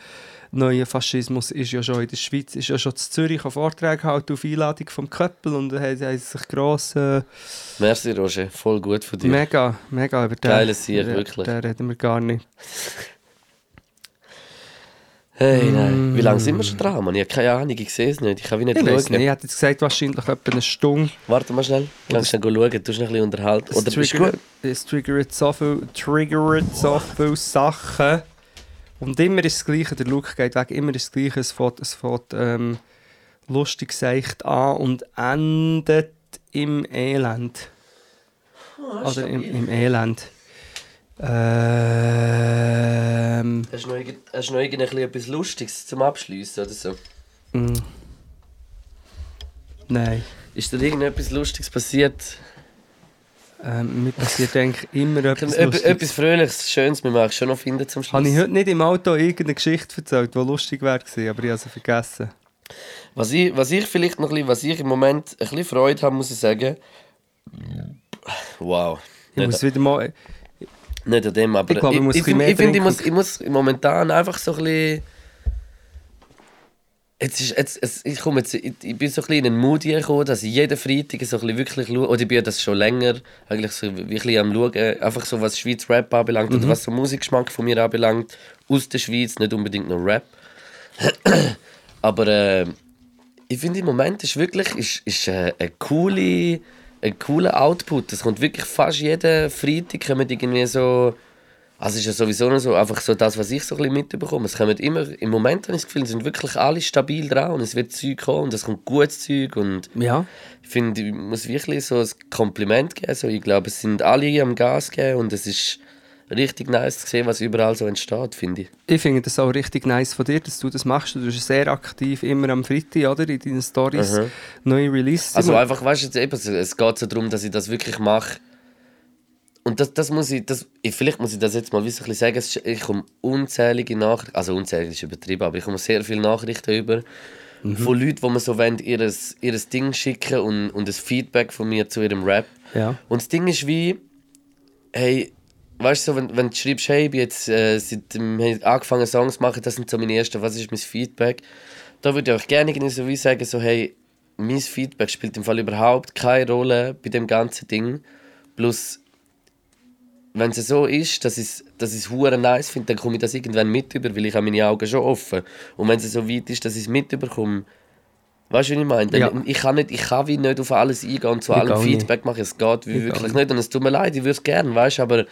neuen Faschismus, ist ja schon in der Schweiz, ist ja schon in Zürich auf Vorträge gehalten auf Einladung vom Köppel und da haben sich gross, äh, Merci, Roger. Voll gut von dir. mega, mega über den, Geiles Sieg, wirklich. den reden wir gar nicht. Hey, nein. Wie lange sind wir schon dran, Mann? Ich habe keine Ahnung, ich sehe es nicht. Ich kann wie nicht Ich schauen. nicht, ich hätte jetzt gesagt, wahrscheinlich etwa eine Stunde. Warte mal schnell. Kannst du schnell schauen? Du hast ein bisschen unterhalten. Es Oder bist du triggert, gut? es triggert so viel, triggert so viele Sachen. Und immer ist das Gleiche, der Look geht weg, immer ist das Gleiche, es fängt, es fängt ähm, lustig seicht an und endet im Elend. Oder im, im Elend. Ähm, Hast du noch, irgend, hast du noch irgend ein bisschen etwas Lustiges zum Abschließen oder so? mm. Nein. Ist dir irgendetwas Lustiges passiert? Ähm, mir passiert eigentlich immer etwas Etwas, Lustiges. etwas Fröhliches, Schönes, wir machen schon noch finden zum Schluss. Habe ich heute nicht im Auto irgendeine Geschichte erzählt, die lustig wäre gewesen, aber ich habe sie vergessen. Was ich, was ich vielleicht noch ein bisschen, was ich im Moment ein bisschen Freude habe, muss ich sagen. Wow. Ich Nicht, muss wieder mal... nicht an dem, aber Ich glaube, ich muss ich, ich, finde, ich, muss, ich muss momentan einfach so ein bisschen. Jetzt ist, jetzt, jetzt, ich, komme jetzt, ich, ich bin so ein bisschen in einen Mood gekommen, dass ich jeden Freitag so ein bisschen wirklich schaue, oder ich bin das schon länger, eigentlich so wirklich am schauen, einfach so was Schweiz Rap anbelangt Mhm. oder was so Musikgeschmack von mir anbelangt, aus der Schweiz, nicht unbedingt nur Rap. Aber äh, ich finde im Moment ist wirklich ist, ist, äh, eine coole, ein cooler Output. Es kommt wirklich fast jeden Freitag kommen irgendwie so Also es ist ja sowieso noch so, einfach so das, was ich so ein bisschen mitbekomme. Es kommen immer, im Moment habe ich das Gefühl, sind wirklich alle stabil dran und es wird Zeug kommen und es kommt gutes Zeug und Ja. ich finde, ich muss wirklich so ein Kompliment geben. So, ich glaube, es sind alle am Gas geben und es ist richtig nice zu sehen, was überall so entsteht, finde ich. Ich finde das auch richtig nice von dir, dass du das machst. Du bist sehr aktiv, immer am Freitag, oder? In deinen Stories Mhm. neue Releases. Also einfach, weißt du, eben, es geht so darum, dass ich das wirklich mache. Und das, das muss ich, das, ich, vielleicht muss ich das jetzt mal bisschen sagen, ist- ich komme unzählige Nachrichten, also unzählige ist übertrieben, aber ich komme sehr viele Nachrichten über von Leuten, die mir so wollen, ihres Ding schicken und, und ein Feedback von mir zu ihrem Rap. Ja. Und das Ding ist wie, hey, weißt du, so, wenn, wenn du schreibst, hey, ich bin jetzt äh, seit hab angefangen Songs zu machen, das sind so meine ersten, was ist mein Feedback? Da würde ich auch gerne irgendwie so wie sagen, so, hey, mein Feedback spielt im Fall überhaupt keine Rolle bei dem ganzen Ding. Plus, wenn es so ist, dass ich es dass ich's nice finde, dann komme ich das irgendwann mit über, weil ich habe meine Augen schon offen. Und wenn es so weit ist, dass ich es mitbekomme, weißt du, was ich meine? Dann, Ja. Ich, kann nicht, ich kann wie nicht auf alles eingehen und zu Ich allem auch nicht. Feedback machen. Es geht wie Ich wirklich nicht. Und es tut mir leid, ich würde es gerne, weißt du, aber,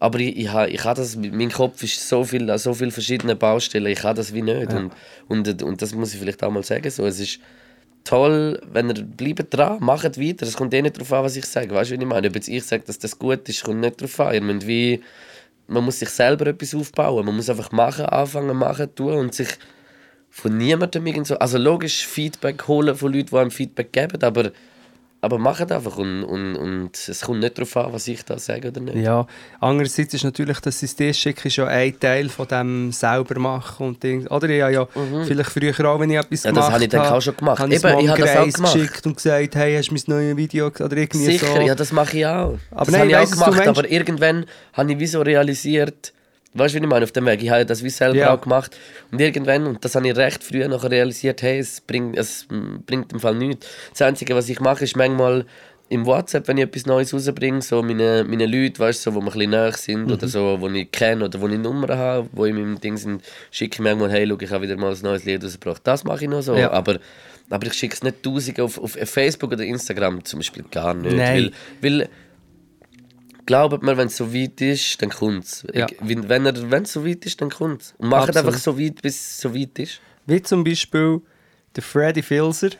aber ich, ich, ich habe das, mein Kopf ist so viel, an so viele verschiedene Baustellen, ich habe das wie nicht. Und, und, und das muss ich vielleicht auch mal sagen. So, es ist toll, wenn ihr bleibt dran, macht weiter. Es kommt eh nicht darauf an, was ich sage. Weißt du, was ich meine? Ob jetzt ich sage, dass das gut ist, kommt nicht darauf an. Ihr müsst wie, man muss sich selber etwas aufbauen. Man muss einfach machen, anfangen, machen, tun und sich von niemandem irgend so. Also logisch Feedback holen von Leuten, die einem Feedback geben, aber, aber macht einfach und, und, und es kommt nicht darauf an, was ich da sage oder nicht. Ja, andererseits ist natürlich das System schicken ist ja ein Teil von dem selber machen und Ding. Oder ich habe ja vielleicht früher auch, wenn ich etwas Mhm. Ja, das gemacht habe ich dann auch schon gemacht. habe ich Eben, ich habe das auch gemacht. geschickt und gesagt, hey, hast du mein neues Video oder irgendwie Sicher, so. ja, das mache ich auch. Aber das nein, habe ich auch gemacht, aber irgendwann habe ich wie so realisiert, weißt du, wie ich meine, auf dem Weg, ich habe das wie selber Ja. auch gemacht und irgendwann, und das habe ich recht früh nachher realisiert, hey, es bringt, es mm, bringt im Fall nichts. Das Einzige, was ich mache, ist manchmal im WhatsApp, wenn ich etwas Neues rausbringe, so meine, meine Leute, weißt du, so, wo wir ein bisschen näher sind Mhm. oder so, wo ich kenne oder wo ich Nummern habe, wo in meinem Ding sind, schicke ich manchmal, hey, schau, ich habe wieder mal ein neues Lied rausgebracht. Das mache ich noch so, Ja. aber, aber ich schicke es nicht tausende auf, auf Facebook oder Instagram zum Beispiel gar nicht, Nein. weil, weil Glaubt mir, wenn es so weit ist, dann kommt es. Ja. Wenn es so weit ist, dann kommt es. Und macht einfach so weit, bis es so weit ist. Wie zum Beispiel der Freddy Filzer.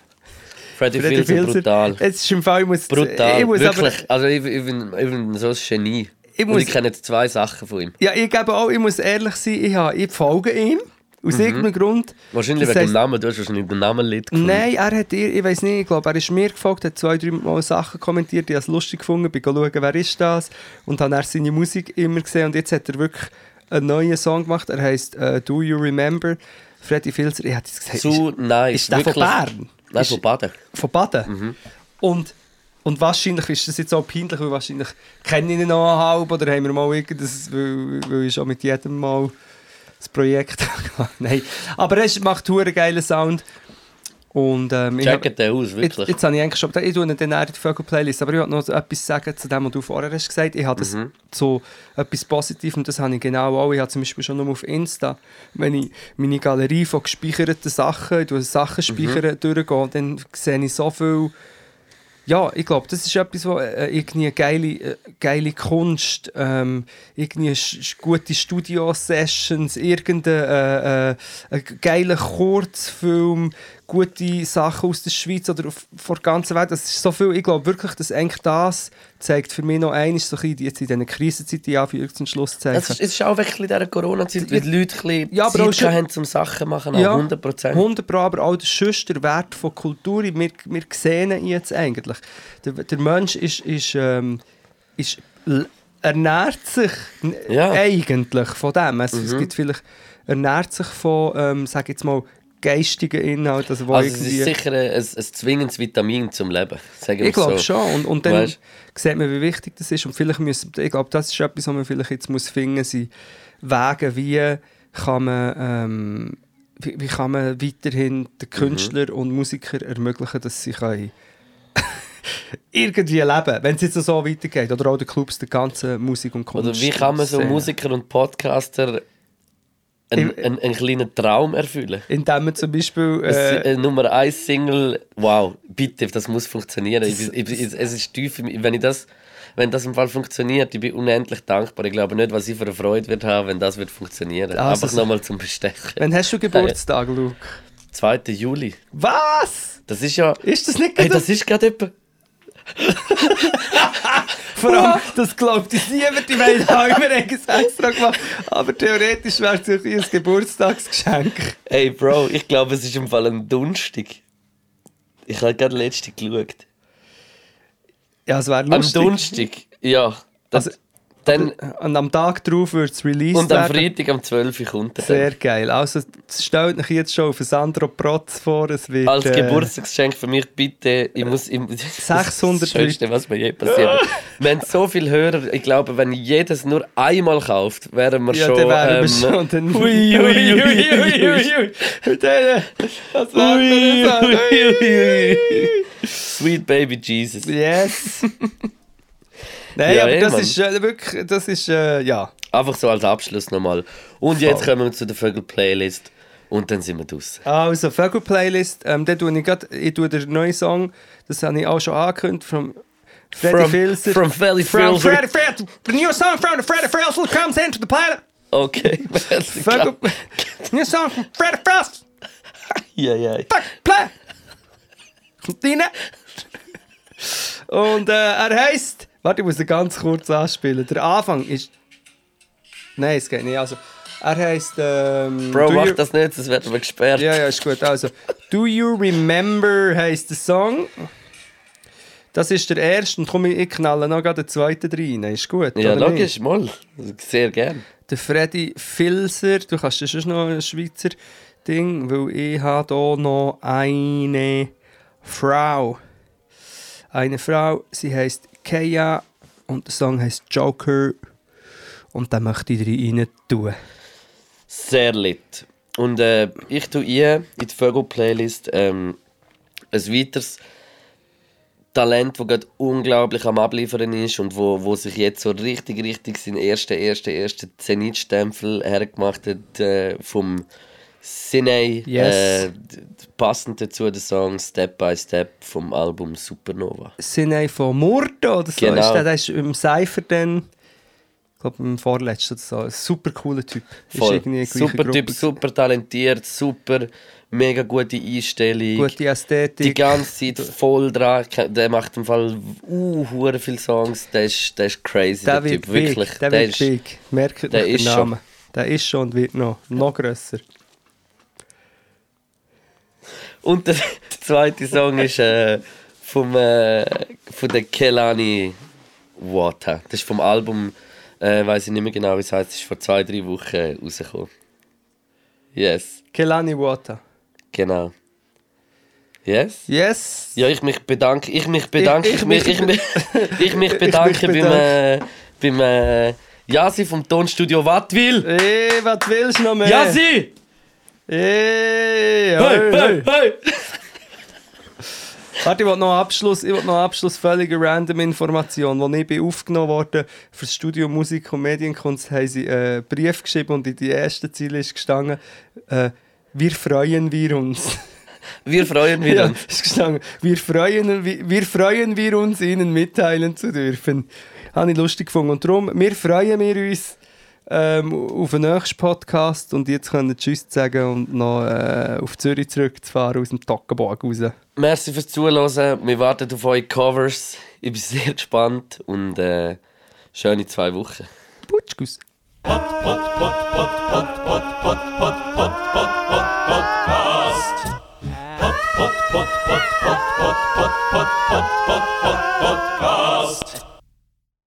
Freddy, Freddy Filzer, brutal. Es ist im Fall, ich muss, Brutal, ich muss wirklich. aber, also ich, ich, bin, ich bin so ein Genie. Ich Und muss- ich kenne jetzt zwei Sachen von ihm. ja, ich gebe auch, ich muss ehrlich sein, ich, habe, ich folge ihm. Aus irgendeinem Grund. Wahrscheinlich wegen dem Namen. Du hast wahrscheinlich den Namen Lied gefunden. Nein, er hat ihr, ich weiß nicht, ich glaube, er ist mir gefolgt, hat zwei, drei Mal Sachen kommentiert, ich habe es lustig gefunden, bin schauen, wer ist das und habe er seine Musik immer gesehen und jetzt hat er wirklich einen neuen Song gemacht, er heisst äh, Do You Remember? Freddy Filzer, ich hätte es gesagt, Zu nice. ist der von wirklich. Bern? Nein, Ist- von Baden. von Baden. Mhm. Und, und wahrscheinlich ist das jetzt auch peinlich, weil wahrscheinlich kenne ich ihn noch halb oder haben wir mal irgendwas, weil, weil ich schon mit jedem Mal das Projekt Nein, aber es macht einen geilen Sound. Und, ähm, Checkt den aus, Jetzt, wirklich. jetzt habe ich eigentlich schon ich tue dann in die Vögel-Playlist, aber ich wollte noch etwas sagen zu dem, was du vorher hast gesagt. Ich habe das Mhm. so etwas Positives und das habe ich genau auch. Ich habe zum Beispiel schon nur auf Insta, wenn ich meine Galerie von gespeicherten Sachen, ich Sachen Mhm. speichern, durchgehe, dann sehe ich so viel ja, ich glaube, das ist etwas, wo äh, irgendwie eine geile, äh, geile Kunst, ähm, irgendwie gute Studio-Sessions, irgendein äh, äh, geiler Kurzfilm, gute Sachen aus der Schweiz oder auf, der ganzen Welt. Das ist so viel, ich glaube wirklich, dass eigentlich das zeigt für mich noch eines, so ein jetzt in diesen Krisenzeiten, ja, für und Schlusszeichen. Es ist, es ist auch wirklich in dieser Corona-Zeit, weil die Leute ein bisschen Ja, aber Zeit schon- haben, um Sachen zu machen. Ja, Ja, 100 Prozent. 100 Pro, aber auch der sonst der Wert von Kultur, wir, wir sehen ihn jetzt eigentlich. Der, der Mensch ist, ist, ähm, ist, ernährt sich Ja. eigentlich von dem. Es, Mhm. es gibt vielleicht, ernährt sich von, ähm, sag jetzt mal, geistigen Inhalten. Also, wo Also es ist sicher ein, ein, ein zwingendes Vitamin zum Leben. Sagen ich glaube so. schon. Und, und dann Weißt? sieht man, wie wichtig das ist. Und vielleicht müssen, ich glaube, das ist etwas, was man vielleicht jetzt muss finden muss, Wege, wie kann man, ähm, wie, wie kann man weiterhin den Künstler und Musiker ermöglichen, dass sie können irgendwie leben, wenn es jetzt so weitergeht. Oder auch den Clubs, der ganzen Musik und Kunst. Oder wie kann man so. Musiker und Podcaster einen, einen, einen kleinen Traum erfüllen? Indem man zum Beispiel... Äh, Nummer 1 Single, wow, bitte, das muss funktionieren. Ich, ich, ich, es ist tief, wenn ich das, wenn das im Fall funktioniert, ich bin unendlich dankbar. Ich glaube nicht, was ich für eine Freude wird haben, wenn das wird funktionieren. Also Einfach nochmal zum Bestechen. Wann hast du Geburtstag, Luke? 2. Juli. Was? Das ist ja. Ist das nicht Hey, gerade das ist gerade etwa. Vor allem, das glaubt uns niemand, die wollen auch immer irgendwas extra gemacht. Aber theoretisch wäre es ja ein Geburtstagsgeschenk. Ey, Bro, ich glaube, es ist im Fall ein Dunstig. Ich habe gerade letzte geschaut. Ja, es wäre Am lustig. Donnerstag, ja. Das, Also, dann, Und am Tag darauf wird es released und am werden. Freitag am 12 Uhr kommt er. Sehr geil. Also stellt euch jetzt schon auf Sandro Protz vor. Es wird, Als äh, Geburtstagsgeschenk für mich bitte, ich muss... Ich, 600 das Schönste, was mir je passiert. Wir haben so viele Hörer, ich glaube, wenn jedes nur einmal kauft, wären wir Ja, schon... dann wären wir ähm, schon. Dann, Ui, ui, ui, ui, ui. ui. Äh, Was Ui, ui, das? ui, ui. Sweet Baby Jesus. Yes. Nein, Ja, aber eh, das ist äh, wirklich, das ist, äh, ja. Einfach so als Abschluss nochmal. Und jetzt Voll. kommen wir zu der Vögel-Playlist und dann sind wir draußen. Also, Vögel-Playlist, ähm, da tue ich grad, ich tue den neuen Song, das habe ich auch schon angekündigt, von Freddy From, Filzer. from Freddy From Filzer. Freddy Filzer. The new song from the Freddy Filzer comes into the planet. Okay, Vögel... new song from Freddy Filzer. ja, ja. Fuck, play. Rein. Und äh, er heisst... Warte, ich muss ihn ganz kurz anspielen. Der Anfang ist... Nein, es geht nicht. Also, er heisst... Ähm, Bro, mach You- das nicht, das werden wir gesperrt. Ja, ja, ist gut. Also, Do You Remember heisst der Song. Das ist der erste und komm, ich knalle noch den zweiten rein. Ist gut, Ja, logisch, mal. Sehr gern. Der Freddy Filzer, du kannst ja schon noch ein Schweizer Ding, weil ich habe hier noch eine Frau. Eine Frau, sie heißt Kea und der Song heißt Joker und den möchte ich rein tun. Sehr lit. Und äh, ich tue ihr in die Vögel-Playlist ähm, ein weiteres Talent, das gerade unglaublich am Abliefern ist und wo, wo sich jetzt so richtig, richtig seinen ersten, ersten, ersten Zenitstempel hergemacht hat äh, vom Sinei. Yes. Äh, d- d- passend dazu der Song Step by Step vom Album Supernova. Sinne von Murdo oder so. Genau. Ist der, der ist im Cypher dann, ich glaube im vorletzten oder so. Ein super cooler Typ. Voll. Super Typ, super talentiert, super, mega gute Einstellung. Gute Ästhetik. die ganze Zeit voll dran. Der macht im Fall uh, viele Songs. Der ist, der ist crazy, der, der wird Typ. big. Wirklich. Der, der wird ist, big. Merkt der ist schon. Namen. Der ist schon und wird noch, noch grösser. Und der, zweite Song ist äh, vom, äh, von der Kelani Wata. Das ist vom Album, äh, weiß ich nicht mehr genau, wie es heißt. Das ist vor zwei, drei Wochen rausgekommen. Yes, Kelani Wata. genau. Yes? Yes. Ja, ich mich bedanke, ich mich bedanke, Ich- ich, ich mich, ich, mich, ich mich Ich bedanke mich beim, äh, beim äh, Jasi vom Tonstudio Wattwil. Ey, was willst du noch mehr? Jasi! Ey, Hey, hey, hey, hey! Warte, ich will noch Abschluss, ich noch Abschluss völlige random Information. Als ich bin aufgenommen wurde für das Studium Musik und Medienkunst, haben sie äh, einen Brief geschrieben und in die erste Ziele ist gestanden, äh, wir freuen wir uns. Wir freuen wir Ja, uns. ist gestanden, wir freuen, wir, wir freuen wir uns, Ihnen mitteilen zu dürfen. Habe ich lustig gefunden. Und darum, wir freuen wir uns ähm, auf den nächsten Podcast und jetzt können Tschüss sagen und noch äh, auf Zürich zurückzufahren aus dem Tackenbogen raus. Merci fürs Zuhören. Wir warten auf eure Covers. Ich bin sehr gespannt und äh, schöne zwei Wochen. Putschkuss. Podcast. Podcast.